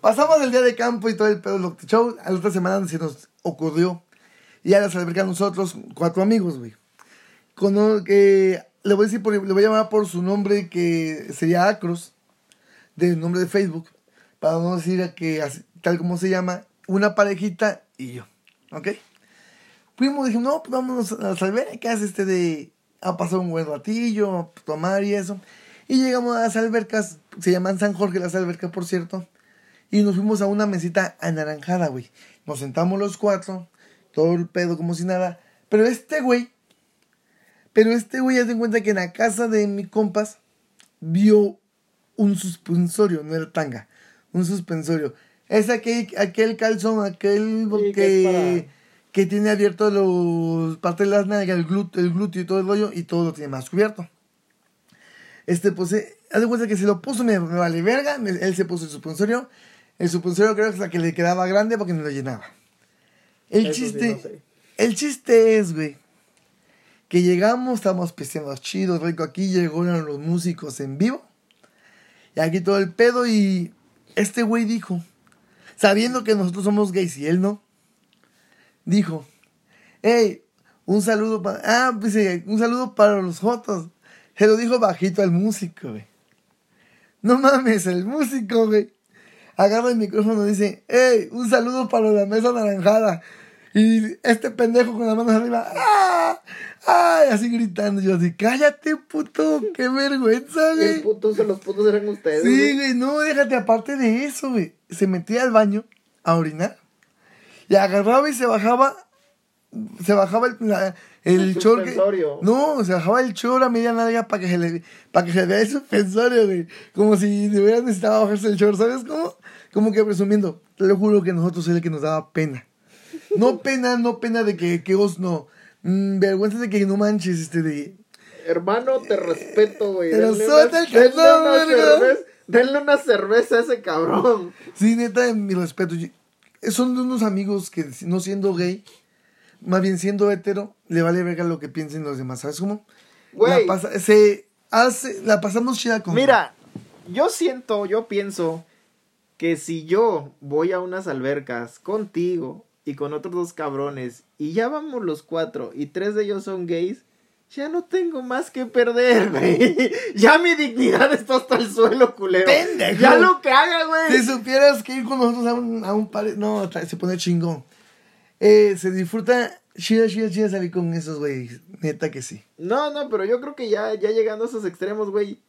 B: Pasamos el día de campo y todo el pedo. Show, a la otra semana se nos ocurrió ir a las albercas nosotros, cuatro amigos, güey. Con que le voy a decir, por- le voy a llamar por su nombre que sería Acros, del nombre de Facebook, para no decir que tal como se llama, una parejita y yo, ¿ok? Fuimos, dijimos, no, pues vámonos a las albercas, este de, a pasar un buen ratillo, a tomar y eso. Y llegamos a las albercas, se llaman San Jorge las albercas, por cierto. Y nos fuimos a una mesita anaranjada, güey. Nos sentamos los cuatro, todo el pedo como si nada. Pero este güey, pero este güey, ya se cuenta que en la casa de mi compas vio un suspensorio, no era tanga, un suspensorio. Es aquel, aquel calzón, aquel
A: Sí, que
B: que, tiene abierto los partes de las nalgas, el glúteo, el glúteo y todo el rollo, y todo lo tiene más cubierto. Este, pues, eh, haz de cuenta que se lo puso, me, me vale verga, me- él se puso el suspensorio. El suspensorio creo que es la que le quedaba grande porque no lo llenaba. El
A: Eso sí,
B: chiste,
A: no sé.
B: el chiste es, güey, que llegamos, estamos pisteando chido, rico aquí, llegaron los músicos en vivo. Y aquí todo el pedo y este güey dijo, sabiendo que nosotros somos gays y él no, dijo, hey, un saludo para, ah, pues eh, un saludo para los jotos. Se lo dijo bajito al músico, güey. No mames, el músico, güey. Agarra el micrófono y dice, hey, un saludo para la mesa naranjada. Y este pendejo con las manos arriba, ¡ah! ¡ay! Así gritando. Yo así, cállate, puto, qué vergüenza, güey.
A: El putos, los putos eran ustedes.
B: Sí,
A: güey.
B: no, déjate, aparte de eso, güey. Se metía al baño a orinar y agarraba y se bajaba, se bajaba el, la- el
A: El
B: que-
A: suspensorio.
B: no, se bajaba el short a media nalga para que se le, para que se le vea el suspensorio, güey. Como si de verdad necesitaba bajarse el short, ¿sabes cómo? Como que presumiendo. Te lo juro que nosotros era el que nos daba pena. No pena, no pena de que, que os no. Mm, vergüenza de que no manches, este de.
A: Hermano, te respeto, güey.
B: Pero
A: Denle
B: suelta
A: una-
B: el
A: denle
B: calzón,
A: una cerveza- Denle una cerveza a ese cabrón.
B: Sí, neta, mi respeto. Son de unos amigos que, no siendo gay, más bien siendo hetero, le vale verga lo que piensen los demás. ¿Sabes cómo?
A: Güey.
B: La, pasa- se hace, la pasamos chida con.
A: Mira, yo siento, yo pienso que si yo voy a unas albercas contigo y con otros dos cabrones y ya vamos los cuatro y tres de ellos son gays, ya no tengo más que perder, güey. Ya mi dignidad está hasta el suelo, culero.
B: Pendejo.
A: Ya lo que haga, güey.
B: Si supieras que ir con nosotros a un, a un par... No, se pone chingón. Eh, se disfruta chida, chida, chida salir con esos güeyes. Neta que sí.
A: No, no, pero yo creo que ya, ya llegando a esos extremos, güey,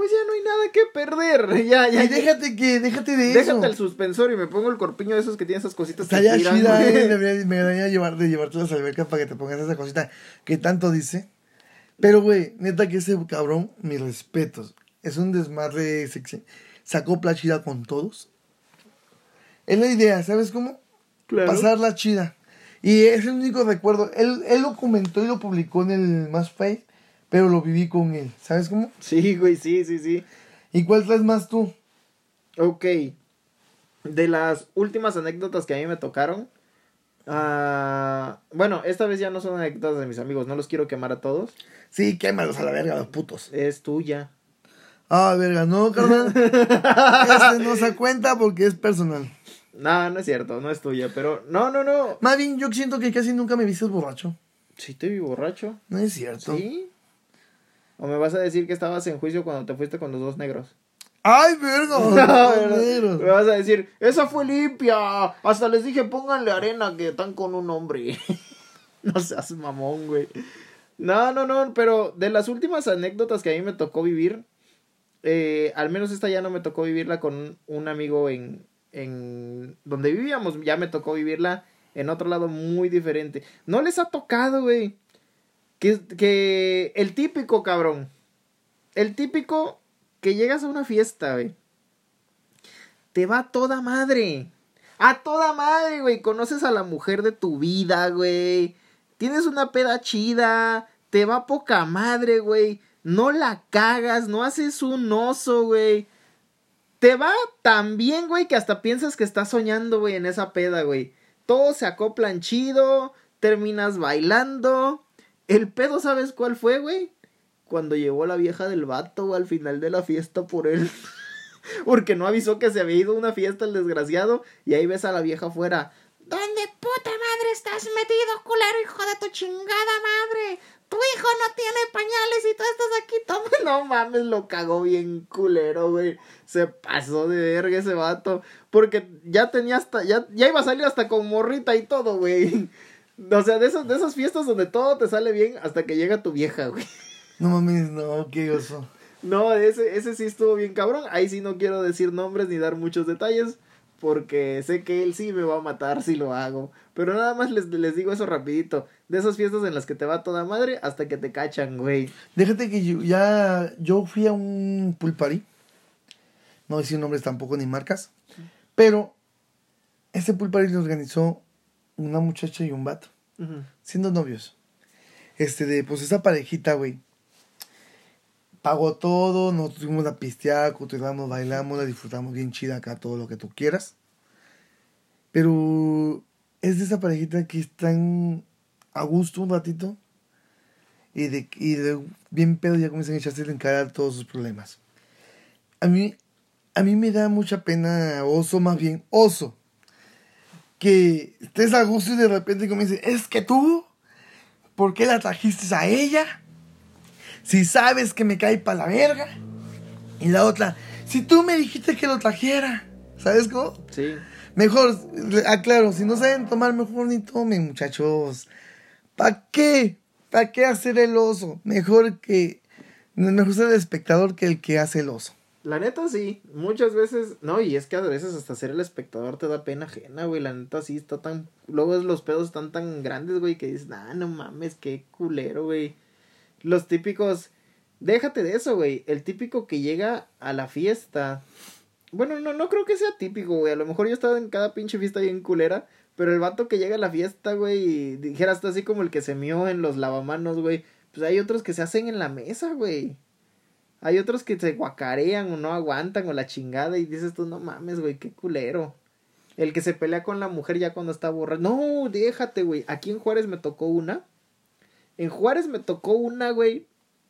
A: pues ya no hay nada que perder. Ya, ya.
B: y déjate que, déjate de
A: Déjate
B: eso.
A: el suspensorio y me pongo el corpiño de esos que tienen esas cositas
B: Estaría
A: giran,
B: chida, eh, debería- me debería llevar, de llevarte a las albercas para que te pongas esa cosita que tanto dice. Pero, güey, neta que ese cabrón, mis respetos. Es un desmadre sexy. Sacó chida con todos. Es la idea, ¿sabes cómo?
A: Claro.
B: Pasarla chida. Y es el único recuerdo. Él, él lo comentó y lo publicó en el Más Face, pero lo viví con él. ¿Sabes cómo?
A: Sí, güey, sí, sí, sí.
B: ¿Y cuál traes más tú?
A: Ok. De las últimas anécdotas que a mí me tocaron. ah, bueno, esta vez ya no son anécdotas de mis amigos, no los quiero quemar a todos.
B: Sí, quémalos a la verga, los putos.
A: Es tuya.
B: Ah, verga, no, carnal. este no se cuenta porque es personal.
A: No, no es cierto, no es tuya, pero no, no, no.
B: Más bien, yo siento que casi nunca me viste borracho.
A: Sí te vi borracho.
B: No es cierto.
A: ¿Sí? ¿O me vas a decir que estabas en juicio cuando te fuiste con los dos negros?
B: ¡Ay, verga!
A: No. Me vas a decir, esa fue limpia. Hasta les dije, pónganle arena que están con un hombre. no seas mamón, güey. No, no, no, pero de las últimas anécdotas que a mí me tocó vivir, eh, al menos esta ya no me tocó vivirla con un amigo en, en donde vivíamos, ya me tocó vivirla en otro lado muy diferente. No les ha tocado, güey. Que, el típico, cabrón. El típico que llegas a una fiesta, güey. Te va toda madre. A toda madre, güey. Conoces a la mujer de tu vida, güey. Tienes una peda chida. Te va poca madre, güey. No la cagas. No haces un oso, güey. Te va tan bien, güey, que hasta piensas que estás soñando, güey, en esa peda, güey. Todos se acoplan chido. Terminas bailando. El pedo, ¿sabes cuál fue, güey? Cuando llegó la vieja del vato, güey, al final de la fiesta por él. Porque no avisó que se había ido a una fiesta el desgraciado. Y ahí ves a la vieja afuera. ¿Dónde puta madre estás metido, culero, hijo de tu chingada madre? Tu hijo no tiene pañales y tú estás aquí. Toma. No mames, lo cagó bien culero, güey. Se pasó de verga ese vato. Porque ya tenía hasta. Ya, ya iba a salir hasta con morrita y todo, güey. O sea, de esas, de esas fiestas donde todo te sale bien hasta que llega tu vieja, güey.
B: No mames, no, qué oso.
A: No, ese, ese sí estuvo bien cabrón. Ahí sí no quiero decir nombres ni dar muchos detalles. Porque sé que él sí me va a matar si lo hago. Pero nada más les, les digo eso rapidito. De esas fiestas en las que te va toda madre hasta que te cachan, güey.
B: Déjate que yo, ya yo fui a un pool party. No voy a decir nombres tampoco ni marcas. Pero ese pool party lo organizó una muchacha y un vato. Siendo novios. Este de, pues esa parejita, güey. Pagó todo, nos fuimos a pistear, continuamos, bailamos, la disfrutamos bien chida acá, todo lo que tú quieras. Pero es de esa parejita que están a gusto un ratito y de, y de bien pedo ya comienzan a echarse a encarar todos sus problemas. A mí, a mí me da mucha pena, oso más bien, oso, que estés a gusto y de repente comiencen, es que tú, ¿por qué la trajiste a ella? Si sabes que me cae para la verga. Y la otra, si tú me dijiste que lo trajera, ¿sabes cómo?
A: Sí.
B: Mejor, aclaro, si no saben tomar, mejor ni tomen, muchachos. ¿Para qué? ¿Para qué hacer el oso? Mejor que. Mejor ser el espectador que el que hace el oso.
A: La neta sí, muchas veces, no, y es que a veces hasta ser el espectador te da pena ajena, güey, la neta sí está tan, luego los pedos están tan grandes, güey, que dices, nah, no mames, qué culero, güey. Los típicos, déjate de eso, güey, el típico que llega a la fiesta, bueno, no, no creo que sea típico, güey, a lo mejor yo he estado en cada pinche fiesta bien culera, pero el vato que llega a la fiesta, güey, y dijeras tú así como el que se mió en los lavamanos, güey, pues hay otros que se hacen en la mesa, güey. Hay otros que se guacarean o no aguantan o la chingada y dices tú, no mames, güey, qué culero. El que se pelea con la mujer ya cuando está borracho. No, déjate, güey. Aquí en Juárez me tocó una. En Juárez me tocó una, güey,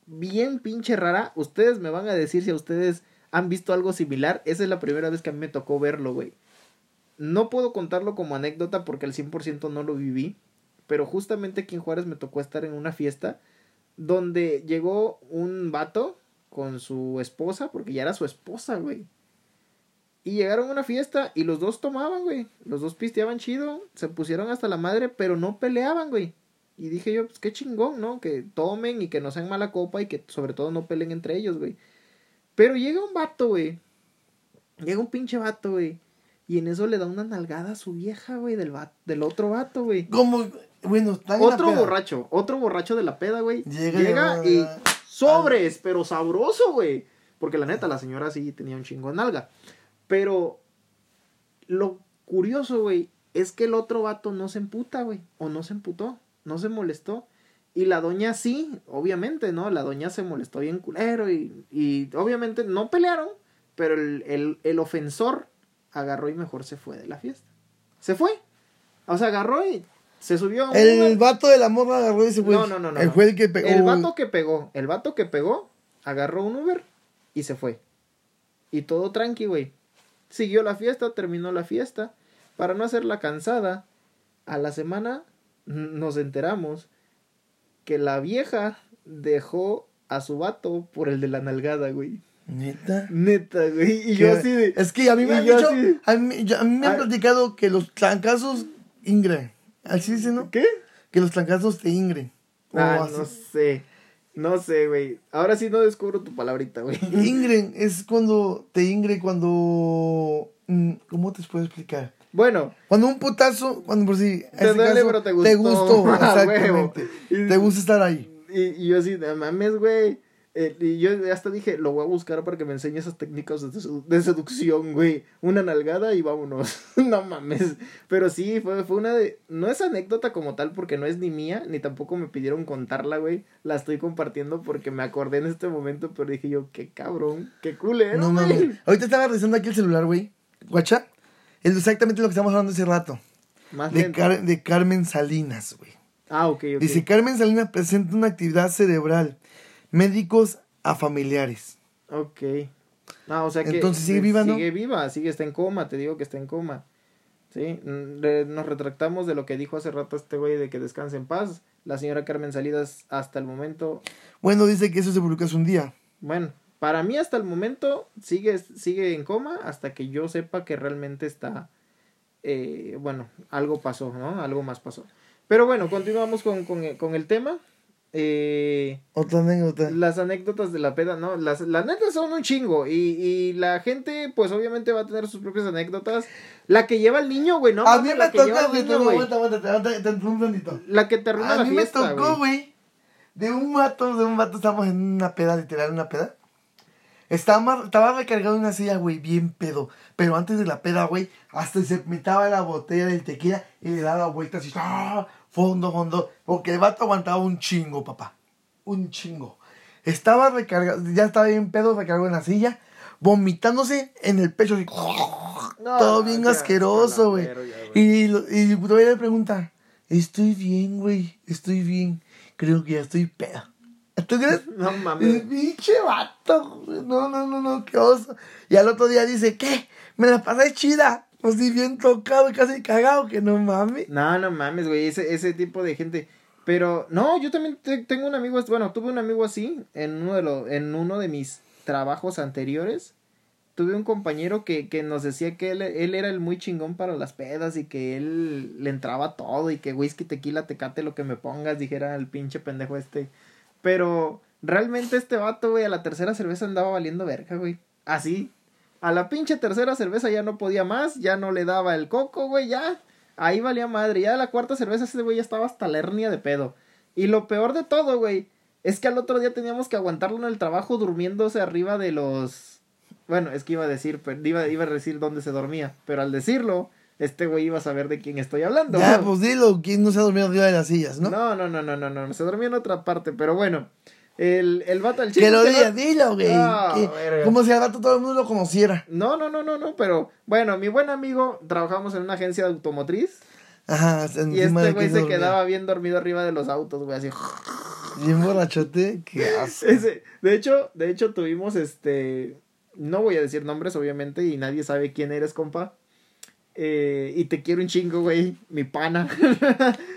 A: bien pinche rara. Ustedes me van a decir si a ustedes han visto algo similar. Esa es la primera vez que a mí me tocó verlo, güey. No puedo contarlo como anécdota porque al 100% no lo viví. Pero justamente aquí en Juárez me tocó estar en una fiesta donde llegó un vato con su esposa, porque ya era su esposa, güey. Y llegaron a una fiesta y los dos tomaban, güey. Los dos pisteaban chido, se pusieron hasta la madre, pero no peleaban, güey. Y dije yo, pues qué chingón, ¿no? Que tomen y que no sean mala copa y que sobre todo no peleen entre ellos, güey. Pero llega un vato, güey. Llega un pinche vato, güey. Y en eso le da una nalgada a su vieja, güey, del, va- del otro vato, güey.
B: Como, bueno, está
A: Otro borracho, otro borracho de la peda, güey.
B: Llega
A: Llega,
B: y-
A: sobres, pero sabroso, güey. Porque la neta, la señora sí tenía un chingo de nalga. Pero lo curioso, güey, es que el otro vato no se emputa, güey. O no se emputó, no se molestó. Y la doña sí, obviamente, ¿no? La doña se molestó bien culero y, y obviamente no pelearon, pero el, el, el ofensor agarró y mejor se fue de la fiesta. Se fue. O sea, agarró y se subió a un
B: El
A: Uber.
B: vato de la morra agarró ese güey.
A: No, no, no, no.
B: El
A: no.
B: fue el que pegó.
A: El vato que pegó, el vato que pegó, agarró un Uber y se fue. Y todo tranqui, güey. Siguió la fiesta, terminó la fiesta. Para no hacerla cansada, a la semana nos enteramos que la vieja dejó a su vato por el de la nalgada, güey.
B: Neta.
A: Neta, güey. Y yo así de.
B: Es que a mí me han dicho, a mí, yo- a mí me han platicado que los trancazos ingren. Así dice, ¿no?
A: ¿Qué?
B: Que los trancazos te ingren.
A: Ah, no sé. No sé, güey. Ahora sí no descubro tu palabrita, güey.
B: Ingren es cuando te ingre cuando... mm, ¿Cómo te puedo explicar?
A: Bueno,
B: Cuando un putazo, cuando por si... en
A: Te
B: este
A: duele,
B: caso,
A: pero te
B: Te
A: gustó.
B: gustó,
A: Ah,
B: exactamente.
A: Y-
B: Te gusta estar ahí.
A: y, y yo así, no mames, güey. Eh, y yo hasta dije, lo voy a buscar para que me enseñe esas técnicas de, sedu- de seducción, güey. Una nalgada y vámonos. no mames. Pero sí, fue, fue una de... No es anécdota como tal porque no es ni mía, ni tampoco me pidieron contarla, güey. La estoy compartiendo porque me acordé en este momento, pero dije yo, qué cabrón, qué culero,
B: No
A: güey.
B: mames. Ahorita estaba revisando aquí el celular, güey. Guacha. Es exactamente lo que estamos hablando hace rato.
A: Más
B: De. Car- de Carmen Salinas, güey.
A: Ah, ok, ok.
B: Dice, Carmen Salinas presenta una actividad cerebral. Médicos a familiares.
A: Ok. Ah, o sea que.
B: Entonces, ¿sigue viva, no?
A: Sigue viva, sigue, está en coma, te digo que está en coma. Sí, mm, nos retractamos de lo que dijo hace rato este güey de que descanse en paz. La señora Carmen Salidas, hasta el momento,
B: Bueno, dice que eso se publicó hace un día.
A: bueno, para mí hasta el momento sigue, sigue en coma hasta que yo sepa que realmente está, eh, bueno, algo pasó, ¿no? Algo más pasó. Pero bueno, continuamos con, con, con el tema. Eh,
B: Otra anécdota.
A: las anécdotas de la peda, ¿no? Las, las netas son un chingo. Y, y la gente, pues obviamente va a tener sus propias anécdotas. La que lleva el niño, güey, ¿no?
B: a mí
A: la
B: me tocó, güey. te un.
A: La que te arruina
B: A
A: la
B: mí me tocó,
A: güey.
B: De un vato, de un vato, estábamos en una peda, literal, una peda. Estaba, estaba recargado en una silla, güey, bien pedo. Pero antes de la peda, güey, hasta se metaba la botella del tequila y le daba vueltas y ¡ah! Fondo, fondo. Porque el vato aguantaba un chingo, papá. Un chingo. Estaba recargado, ya estaba bien pedo, recargado en la silla, vomitándose en el pecho. así,
A: No,
B: todo bien
A: ya,
B: asqueroso, güey. Y, y todavía le pregunta, estoy bien, güey, estoy bien. Creo que ya estoy peda. ¿Tú crees?
A: No
B: El
A: mames.
B: pinche vato. No, no, no, no, qué oso. Y al otro día dice, ¿qué? Me la pasé chida. Pues sí, bien tocado y casi cagado, que no mames.
A: No, no mames, güey. Ese, ese tipo de gente. Pero, no, yo también te- tengo un amigo, bueno, tuve un amigo así en uno de, los en uno de mis trabajos anteriores. Tuve un compañero que, que nos decía que él, él era el muy chingón para las pedas y que él le entraba todo y que whisky, tequila, tecate, lo que me pongas, dijera el pinche pendejo este. Pero realmente este vato, güey, a la tercera cerveza andaba valiendo verga, güey. Así. A la pinche tercera cerveza ya no podía más, ya no le daba el coco, güey, ya. Ahí valía madre. Ya a la cuarta cerveza ese güey ya estaba hasta la hernia de pedo. Y lo peor de todo, güey, es que al otro día teníamos que aguantarlo en el trabajo durmiéndose arriba de los... Bueno, es que iba a decir, iba, iba a decir dónde se dormía. Pero al decirlo, este güey iba a saber de quién estoy hablando.
B: Ya, pues dilo, ¿quién no se ha dormido arriba de las sillas, no?
A: No, no, no, no, no, no, se dormía en otra parte, pero bueno. El, el vato, el chico
B: que lo
A: que
B: diga,
A: no-
B: dilo, güey. Como si al rato todo el mundo lo conociera.
A: No, no, no, no, no, pero bueno, mi buen amigo trabajamos en una agencia de automotriz
B: Ajá,
A: y este güey
B: que
A: se quedaba bien dormido arriba de los autos, güey, así.
B: Bien borrachote, qué asco.
A: Ese, de hecho, de hecho tuvimos este, no voy a decir nombres obviamente y nadie sabe quién eres, compa. Eh, y te quiero un chingo, güey, mi pana.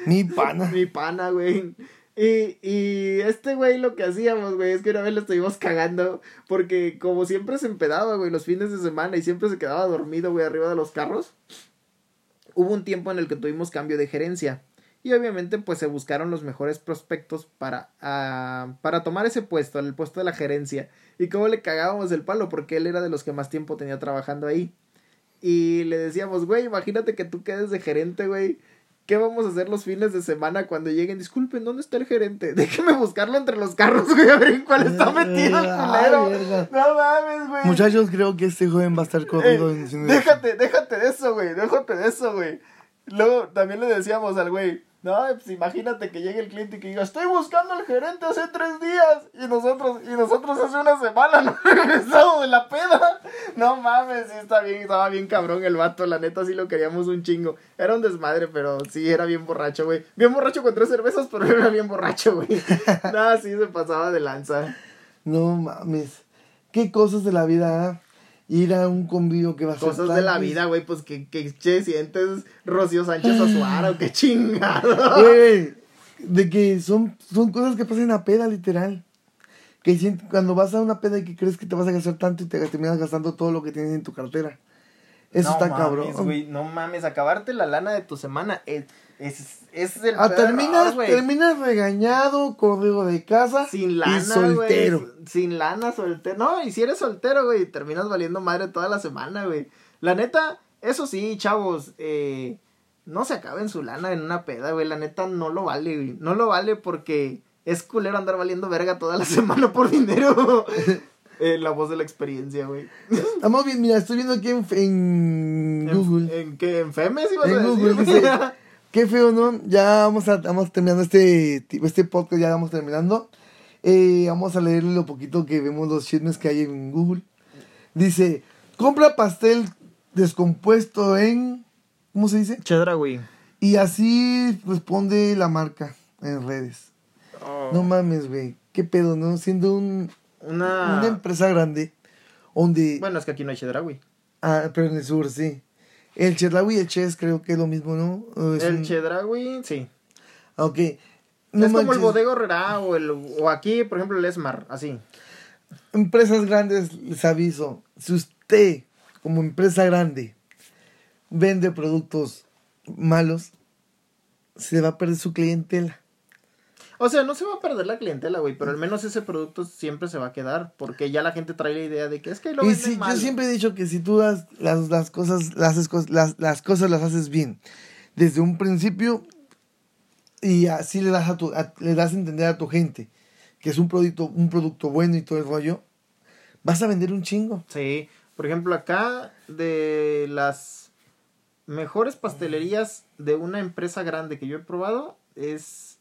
B: Mi pana.
A: mi pana, güey. Y, y este güey lo que hacíamos, güey, es que una vez lo estuvimos cagando porque como siempre se empedaba, güey, los fines de semana y siempre se quedaba dormido, güey, arriba de los carros. Hubo un tiempo en el que tuvimos cambio de gerencia y obviamente pues se buscaron los mejores prospectos para, ah, para tomar ese puesto, el puesto de la gerencia. Y cómo le cagábamos el palo porque él era de los que más tiempo tenía trabajando ahí. Y le decíamos, güey, imagínate que tú quedes de gerente, güey. ¿Qué vamos a hacer los fines de semana cuando lleguen? Disculpen, ¿dónde está el gerente? Déjeme buscarlo entre los carros, güey, a ver en cuál está metido el culero. No mames, güey.
B: Muchachos, creo que este joven va a estar corrido
A: Eh, déjate, déjate de eso, güey. Déjate de eso, güey. Luego también le decíamos al güey, no, pues imagínate que llegue el cliente y que diga, estoy buscando al gerente hace tres días. Y nosotros, y nosotros hace una semana no regresado de la peda. No mames, sí está bien, estaba bien cabrón el vato, la neta sí lo queríamos un chingo. Era un desmadre, pero sí era bien borracho, güey. Bien borracho con tres cervezas, pero era bien borracho, güey. Nada, sí se pasaba de lanza.
B: No mames. qué cosas de la vida, ¿ah? Ir a un convivio que va a ser
A: Cosas de la vida, güey, pues que, que che, sientes Rocío Sánchez Azuara o qué chingado.
B: Güey, de que son, son cosas que pasan a peda, literal. Que cuando vas a una peda y que crees que te vas a gastar tanto y te terminas gastando todo lo que tienes en tu cartera. Eso
A: No
B: está
A: mames,
B: cabrón.
A: güey, no mames, acabarte la lana de tu semana es, es, es el
B: Ah,
A: peor
B: terminas, terminas regañado, corrido de casa
A: Sin lana,
B: y soltero.
A: güey. Sin lana, soltero. No, y si eres soltero, güey, terminas valiendo madre toda la semana, güey. La neta, eso sí, chavos, eh, no se acaben su lana en una peda, güey. La neta no lo vale, güey. No lo vale porque es culero andar valiendo verga toda la semana por dinero. Eh, la voz de la experiencia, güey.
B: Estamos bien, mira, estoy viendo aquí en, en Google.
A: ¿En, en qué? ¿En Femes ibas a
B: En
A: decir?
B: Google qué feo, ¿no? Ya vamos, a, vamos terminando este, tipo- este podcast, ya vamos terminando. Eh, vamos a leer lo poquito que vemos los chismes que hay en Google. Dice, compra pastel descompuesto en, ¿cómo se dice?
A: Chedra, güey.
B: Y así responde la marca en redes.
A: Oh,
B: No mames, güey. ¿Qué pedo, no? Siendo un,
A: una...
B: una empresa grande, donde...
A: Bueno, es que aquí no hay Chedra, güey.
B: Ah, pero en el sur, sí. El Chedraui y el Ches creo que es lo mismo, ¿no?
A: El
B: un-
A: sí.
B: Ah, Ok. No
A: es como el
B: manches.
A: Bodega Herrera o, el, o aquí, por ejemplo, el Esmar, así.
B: Empresas grandes, les aviso. Si usted, como empresa grande, vende productos malos, se va a perder su clientela.
A: O sea, no se va a perder la clientela, güey, pero al menos ese producto siempre se va a quedar, porque ya la gente trae la idea de que es que lo
B: Y
A: venden
B: sí,
A: mal.
B: yo siempre he dicho que si tú das las, las cosas, las, las, las cosas las haces bien desde un principio y así le das a tu, a- le das a entender a tu gente que es un producto, un producto bueno y todo el rollo, vas a vender un chingo.
A: Sí, por ejemplo, acá de las mejores pastelerías de una empresa grande que yo he probado es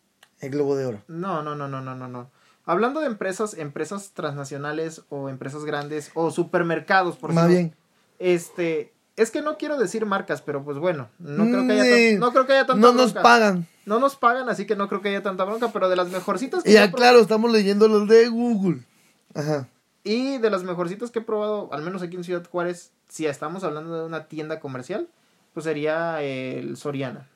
B: El globo de oro.
A: no, no, no, no, no, no, no. Hablando de empresas, empresas transnacionales o empresas grandes o supermercados, por
B: Más bien.
A: Este, es que no quiero decir marcas, pero pues bueno, no creo que
B: Mm,
A: haya, tan- no creo que haya tanta
B: No nos
A: bronca.
B: pagan.
A: No nos pagan, así que no creo que haya tanta bronca, pero de las mejorcitas que
B: Y ya, claro, estamos leyendo los de Google. Ajá.
A: Y de las mejorcitas que he probado, al menos aquí en Ciudad Juárez, si estamos hablando de una tienda comercial, pues sería el Soriana.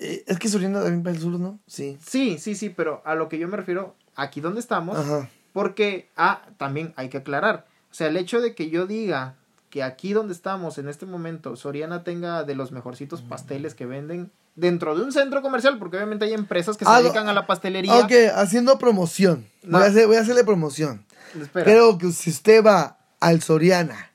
B: Eh, es que Soriana también para el sur, ¿no? Sí.
A: Sí, sí, sí, pero a lo que yo me refiero, aquí donde estamos,
B: Ajá.
A: porque, ah, también hay que aclarar, o sea, el hecho de que yo diga que aquí donde estamos en este momento, Soriana tenga de los mejorcitos pasteles que venden dentro de un centro comercial, porque obviamente hay empresas que se
B: Ah,
A: dedican a la pastelería.
B: Ok, haciendo promoción.
A: No.
B: Voy, a hacer, voy a hacerle promoción.
A: Espera.
B: Creo que si usted va al Soriana,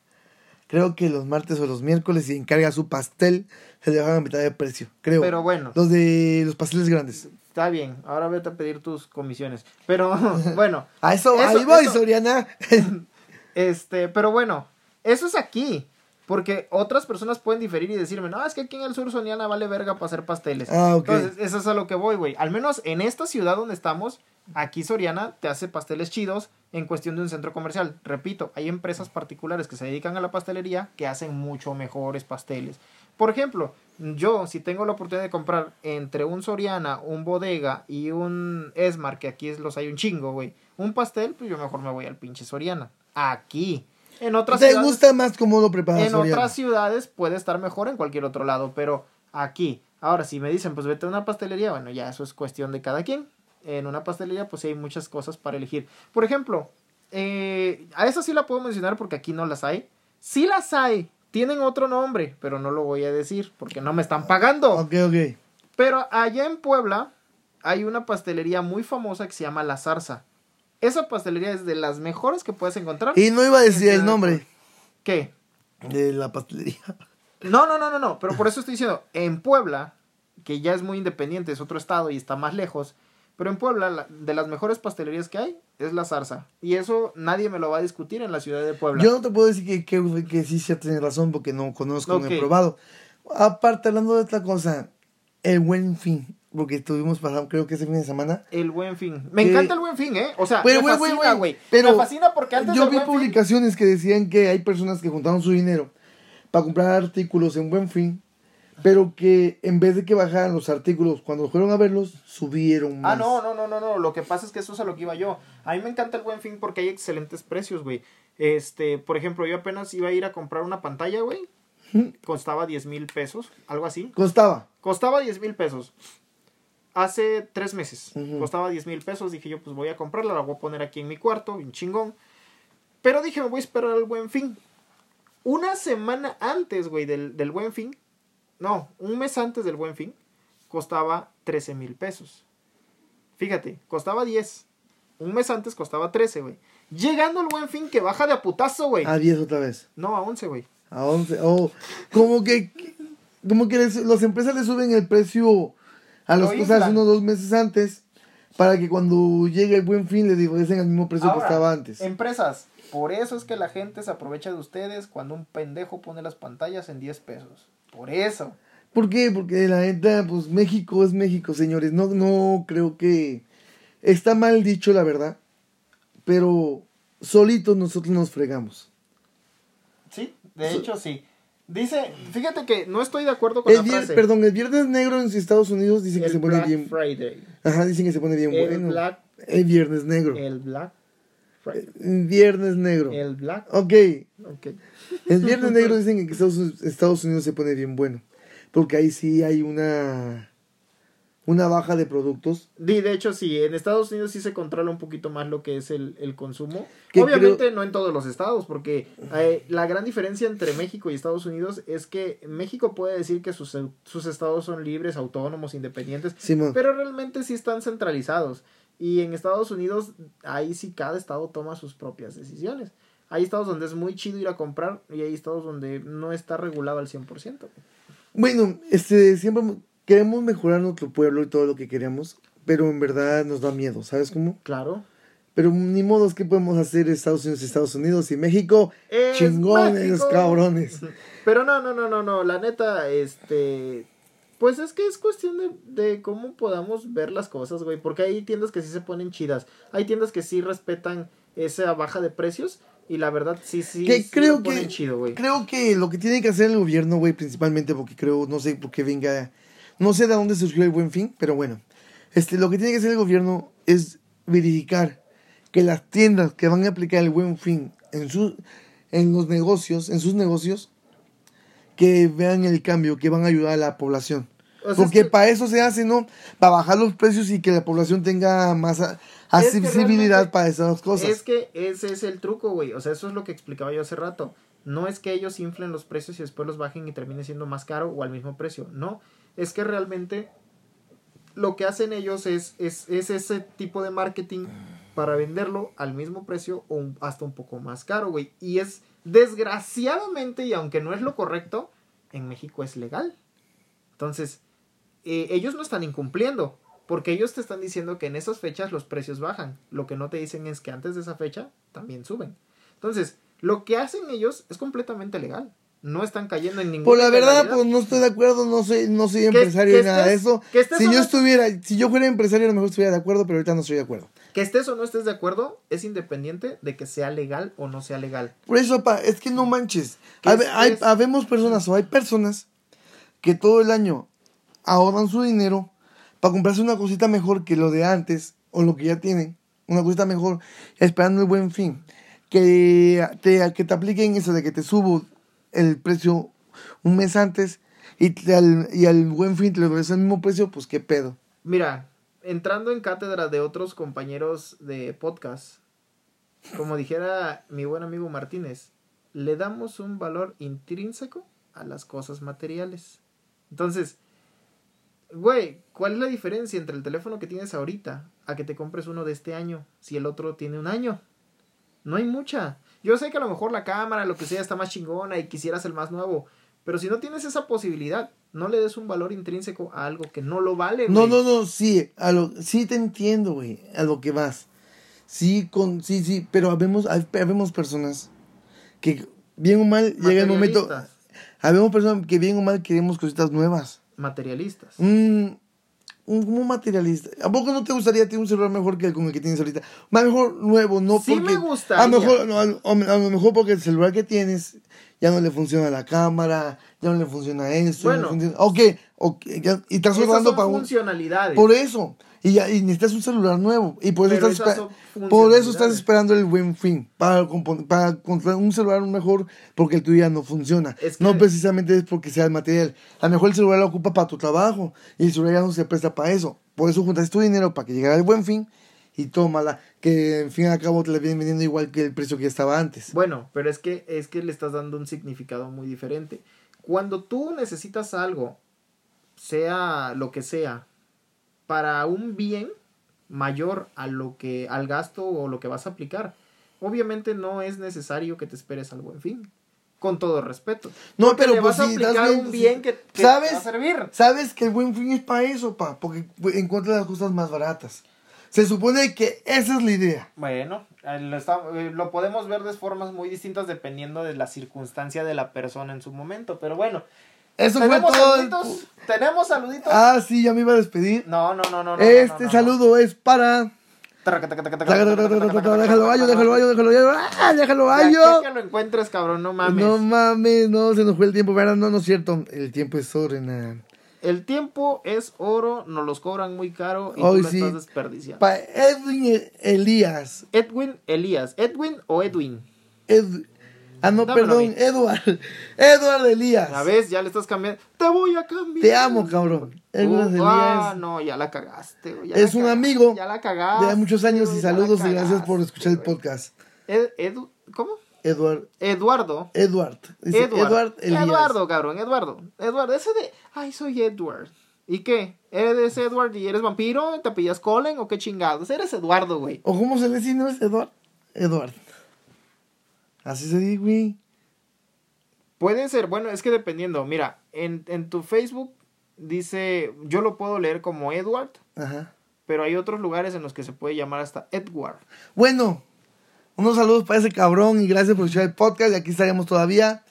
B: creo que los martes o los miércoles y encarga su pastel, se le bajan a mitad de precio. Creo.
A: Pero bueno.
B: Los de los pasteles grandes.
A: Está bien, ahora vete a pedir tus comisiones. Pero bueno,
B: A eso,
A: Eso-
B: ahí voy,
A: eso-
B: Soriana.
A: Este, pero bueno, eso es aquí. Porque otras personas pueden diferir y decirme, no, es que aquí en el sur Soriana vale verga para hacer pasteles.
B: Ah, ok.
A: Entonces, eso es a lo que voy, güey. Al menos en esta ciudad donde estamos, aquí Soriana te hace pasteles chidos en cuestión de un centro comercial. Repito, hay empresas particulares que se dedican a la pastelería que hacen mucho mejores pasteles. Por ejemplo, yo si tengo la oportunidad de comprar entre un Soriana, un Bodega y un Esmar, que aquí los hay un chingo, güey, un pastel, pues yo mejor me voy al pinche Soriana. Aquí. En otras
B: ¿Te
A: ciudades-
B: gusta más cómo lo prepara
A: en
B: Soriana?
A: otras ciudades puede estar mejor en cualquier otro lado, pero aquí. Ahora, si me dicen, pues vete a una pastelería, bueno, ya eso es cuestión de cada quien. En una pastelería, pues sí hay muchas cosas para elegir. Por ejemplo, eh, a esa sí la puedo mencionar porque aquí no las hay. Sí las hay, tienen otro nombre, pero no lo voy a decir porque no me están pagando.
B: Ok, ok.
A: Pero allá en Puebla hay una pastelería muy famosa que se llama La Zarza. Esa pastelería es de las mejores que puedes encontrar.
B: Y no iba a decir el nombre
A: ¿Qué?
B: de la pastelería.
A: No, no, no, no, no, pero por eso estoy diciendo, en Puebla, que ya es muy independiente, es otro estado y está más lejos, pero en Puebla, la- de las mejores pastelerías que hay, es la zarza. Y eso nadie me lo va a discutir en la ciudad de Puebla.
B: Yo no te puedo decir que, que, que sí se tiene razón porque no conozco, no
A: Ok.
B: he probado. Aparte, hablando de otra cosa, el buen fin, porque estuvimos pasando, creo que ese fin de semana.
A: El buen fin. Me
B: Que-
A: encanta el buen fin, ¿eh? O sea,
B: Pero,
A: me fascina,
B: güey, pero
A: Me fascina porque antes
B: Yo vi
A: Fin-
B: publicaciones que decían que hay personas que juntaron su dinero para comprar artículos en buen fin, pero que en vez de que bajaran los artículos cuando fueron a verlos, subieron más.
A: Ah, no, no, no, no, no. Lo que pasa es que eso es a lo que iba yo. A mí me encanta el buen fin porque hay excelentes precios, güey. Este, por ejemplo, yo apenas iba a ir a comprar una pantalla, güey. Costaba 10 mil pesos, algo así.
B: Costaba.
A: Costaba 10 mil pesos. Hace tres meses. Costaba 10 mil pesos. Dije yo, pues voy a comprarla, la voy a poner aquí en mi cuarto, bien chingón. Pero dije, me voy a esperar al buen fin. Una semana antes, güey, del, del buen fin. No, un mes antes del buen fin. Costaba 13 mil pesos. Fíjate, costaba 10. Un mes antes costaba 13, güey. Llegando el buen fin que baja de a putazo, güey.
B: A 10 otra vez.
A: No, a 11, güey.
B: A 11. Oh, como que, como que les- las empresas le suben el precio a las cosas unos dos meses antes para que cuando llegue el buen fin les divorcen al mismo precio que estaba antes.
A: Empresas, por eso es que la gente se aprovecha de ustedes cuando un pendejo pone las pantallas en 10 pesos. Por eso.
B: ¿Por qué? Porque la neta, pues México es México, señores. No, no creo que está mal dicho, la verdad. Pero solitos nosotros nos fregamos.
A: Sí, de hecho sí. Dice, fíjate que no estoy de acuerdo con
B: El
A: la frase.
B: perdón, el viernes negro en Estados Unidos dicen que se pone
A: Black
B: bien.
A: Friday.
B: Ajá, dicen que se pone bien
A: El
B: bueno.
A: Black,
B: El viernes negro.
A: el Black Friday.
B: El viernes negro.
A: El Black,
B: Ok.
A: ok.
B: El viernes negro dicen que Estados, Estados Unidos se pone bien bueno. Porque ahí sí hay una. Una baja de productos.
A: Di, de hecho, sí, en Estados Unidos sí se controla un poquito más lo que es el, el consumo.
B: Que
A: Obviamente no en todos los estados, porque eh, la gran diferencia entre México y Estados Unidos es que México puede decir que sus, sus estados son libres, autónomos, independientes, pero realmente sí están centralizados. Y en Estados Unidos, ahí sí cada estado toma sus propias decisiones. Hay estados donde es muy chido ir a comprar y hay estados donde no está regulado al 100%.
B: Bueno, este, siempre queremos mejorar nuestro pueblo y todo lo que queremos, pero en verdad nos da miedo, ¿sabes cómo?
A: Claro.
B: Pero ni modo, ¿qué podemos hacer Estados Unidos, Estados Unidos y México?
A: Es
B: Chingones,
A: México.
B: cabrones.
A: Pero no, no, no, no, no, la neta, este... Pues es que es cuestión de, de cómo podamos ver las cosas, güey. Porque hay tiendas que sí se ponen chidas. Hay tiendas que sí respetan esa baja de precios. Y la verdad, sí, sí,
B: Que
A: sí
B: creo que-
A: chido.
B: Creo que lo que tiene que hacer el gobierno, güey, principalmente porque creo, no sé por qué venga, no sé de dónde surgió el buen fin, pero bueno, este, lo que tiene que hacer el gobierno es verificar que las tiendas que van a aplicar el buen fin en su, en los negocios, en sus negocios, que vean el cambio, que van a ayudar a la población.
A: O sea,
B: Porque
A: es que-
B: para eso se hace, ¿no? Para bajar los precios y que la población tenga más a-
A: Es que
B: accesibilidad para esas cosas.
A: Es que ese es el truco, güey. O sea, eso es lo que explicaba yo hace rato. No es que ellos inflen los precios y después los bajen y termine siendo más caro o al mismo precio. No. Es que realmente lo que hacen ellos es, es, es ese tipo de marketing para venderlo al mismo precio o un- hasta un poco más caro, güey. Y es desgraciadamente, y aunque no es lo correcto, en México es legal. Entonces, eh, ellos no están incumpliendo. Porque ellos te están diciendo que en esas fechas los precios bajan. Lo que no te dicen es que antes de esa fecha también suben. Entonces, lo que hacen ellos es completamente legal. No están cayendo en ninguna
B: Por la verdad, pues no estoy de acuerdo, no soy, no soy empresario ni nada de eso.
A: que
B: Si yo estuviera, si yo fuera empresario a lo mejor estuviera de acuerdo, pero ahorita no estoy de acuerdo.
A: Que estés o no estés de acuerdo es independiente de que sea legal o no sea legal.
B: Por eso, pa, es que no manches.
A: ¿Qué
B: Habe-
A: es-
B: hay,
A: es?
B: habemos personas o hay personas que todo el año ahorran su dinero para comprarse una cosita mejor que lo de antes o lo que ya tienen, una cosita mejor, esperando el buen fin. Que te, que te apliquen eso de que te subo el precio un mes antes y, te- al, y al buen fin te lo al mismo precio, pues qué pedo.
A: Mira, entrando en cátedra de otros compañeros de podcast, como dijera mi buen amigo Martínez, le damos un valor intrínseco a las cosas materiales. Entonces, güey, ¿cuál es la diferencia entre el teléfono que tienes ahorita a que te compres uno de este año si el otro tiene un año? No hay mucha. Yo sé que a lo mejor la cámara, lo que sea, está más chingona y quisieras el más nuevo. Pero si no tienes esa posibilidad, no le des un valor intrínseco a algo que no lo vale.
B: No,
A: güey.
B: no, no, sí, a lo, sí te entiendo, güey, a lo que vas. Sí, con, sí, sí, pero habemos, habemos personas que bien o mal llega el momento. Habemos personas que bien o mal queremos cositas nuevas.
A: Materialistas.
B: Mm, un, un materialista. ¿A poco no te gustaría tener un celular mejor que el con el que tienes ahorita? Mejor nuevo, no
A: Sí
B: porque.
A: me gustaría.
B: A lo mejor, no, a, lo- a lo mejor porque el celular que tienes ya no le funciona la cámara, ya no le funciona eso. ya no
A: Bueno.
B: le funciona- ok, ok, ya- y estás
A: Esas son
B: para un.
A: funcionalidades.
B: Por eso. Y, ya, y necesitas un celular nuevo. Y por eso, estás, por eso estás esperando el buen fin. Para, para encontrar un celular mejor porque el tuyo ya no funciona.
A: Es que-
B: No precisamente es porque sea el material. A lo mejor el celular lo ocupa para tu trabajo. Y el celular ya no se presta para eso. Por eso juntas tu dinero para que llegara el buen fin. Y tómala. Que en fin y al cabo te la vienen vendiendo igual que el precio que estaba antes.
A: Bueno, pero es que es que le estás dando un significado muy diferente. Cuando tú necesitas algo, sea lo que sea, para un bien mayor a lo que al gasto o lo que vas a aplicar, obviamente no es necesario que te esperes al buen fin. Con todo respeto.
B: No,
A: Porque
B: pero
A: le
B: pues
A: vas a aplicar
B: bien-
A: un bien que, que
B: ¿Sabes?
A: te va a servir.
B: Sabes que el buen fin es para eso, pa, porque encuentras las cosas más baratas. Se supone que esa es la idea.
A: Bueno, eh, lo, está- eh, lo podemos ver de formas muy distintas dependiendo de la circunstancia de la persona en su momento, pero bueno.
B: Eso fue
A: ¿Tenemos
B: todo. el-
A: saluditos? ¿Tenemos saluditos?
B: Ah, sí, ya me iba a despedir.
A: No, no, no, no.
B: este
A: no, no, no.
B: saludo es para. Déjalo gallo, déjalo gallo, déjalo gallo. ¡Ah, déjalo
A: De aquí
B: gallo!
A: a que lo encuentres, cabrón, no mames.
B: No mames, no, se nos fue el tiempo, ¿verdad? No, no es cierto. El tiempo es oro, nada.
A: El tiempo es oro, nos los cobran muy caro y
B: Hoy
A: tú lo
B: sí.
A: estás desperdiciando.
B: Para Edwin Elías.
A: Edwin Elías. ¿Edwin o Edwin?
B: Ed- Ah, no,
A: Dámelo
B: perdón. Edward. Edward Elías.
A: A ver, ya le estás cambiando. Te voy a cambiar.
B: Te amo, cabrón. Edward
A: Uh, ah,
B: Elías.
A: no, ya la cagaste. ya
B: Es
A: la
B: un
A: cagaste,
B: amigo
A: Ya la cagaste.
B: De muchos años y saludos y gracias por escuchar el podcast.
A: Ed- Edu- ¿Cómo?
B: Edward.
A: Eduardo.
B: Edward. Dice
A: Edward.
B: Edward Elías.
A: Eduardo, cabrón, Eduardo. Eduardo, ese de. Ay, soy Edward. ¿Y qué? ¿Eres Edward y eres vampiro? ¿Te pillas Colin o qué chingados? Eres Eduardo, güey.
B: ¿O cómo se le dice? ¿No es Edward? Edward. Así se dice, güey.
A: Puede ser, bueno, es que dependiendo. Mira, en, en tu Facebook dice. Yo lo puedo leer como Edward,
B: Ajá.
A: pero hay otros lugares en los que se puede llamar hasta Edward.
B: Bueno, unos saludos para ese cabrón y gracias por escuchar el podcast. Y aquí estaremos todavía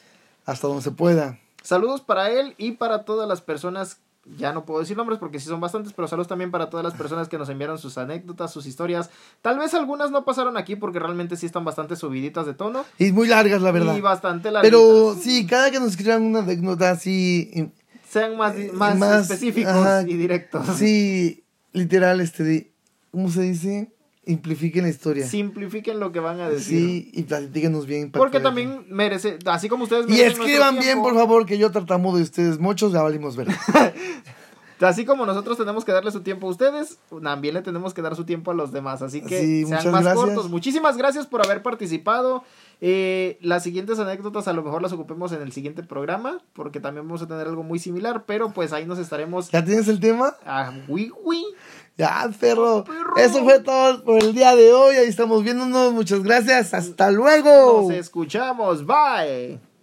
B: hasta donde se pueda.
A: Saludos para él y para todas las personas. Ya no puedo decir nombres porque sí son bastantes, pero saludos también para todas las personas que nos enviaron sus anécdotas, sus historias. Tal vez algunas no pasaron aquí porque realmente sí están bastante subiditas de tono.
B: Y muy largas, la verdad.
A: Y bastante larguitas.
B: Pero sí, cada que nos escriban una anécdota así.
A: Sean más, más,
B: Más,
A: específicos
B: ajá.
A: y directos.
B: Sí, literal, este. ¿Cómo se dice? Simplifiquen la historia.
A: Simplifiquen lo que van a decir.
B: Sí, y platíquenos bien. para
A: Porque también merece, así como ustedes
B: Y
A: merecen
B: escriban
A: nuestro
B: bien, por favor, que yo tratamos de ustedes muchos, ya valimos ver.
A: Así como nosotros tenemos que darle su tiempo a ustedes, también le tenemos que dar su tiempo a los demás. Así que
B: Sí,
A: sean
B: muchas
A: más
B: gracias.
A: cortos. Muchísimas gracias por haber participado. Eh, las siguientes anécdotas a lo mejor las ocupemos en el siguiente programa, porque también vamos a tener algo muy similar, pero pues ahí nos estaremos...
B: ¿Ya tienes el tema?
A: Ah, oui, oui.
B: Ya, perro.
A: Perro.
B: Eso fue todo por el día de hoy. Ahí estamos viéndonos. Muchas gracias. Hasta luego.
A: Nos escuchamos. Bye.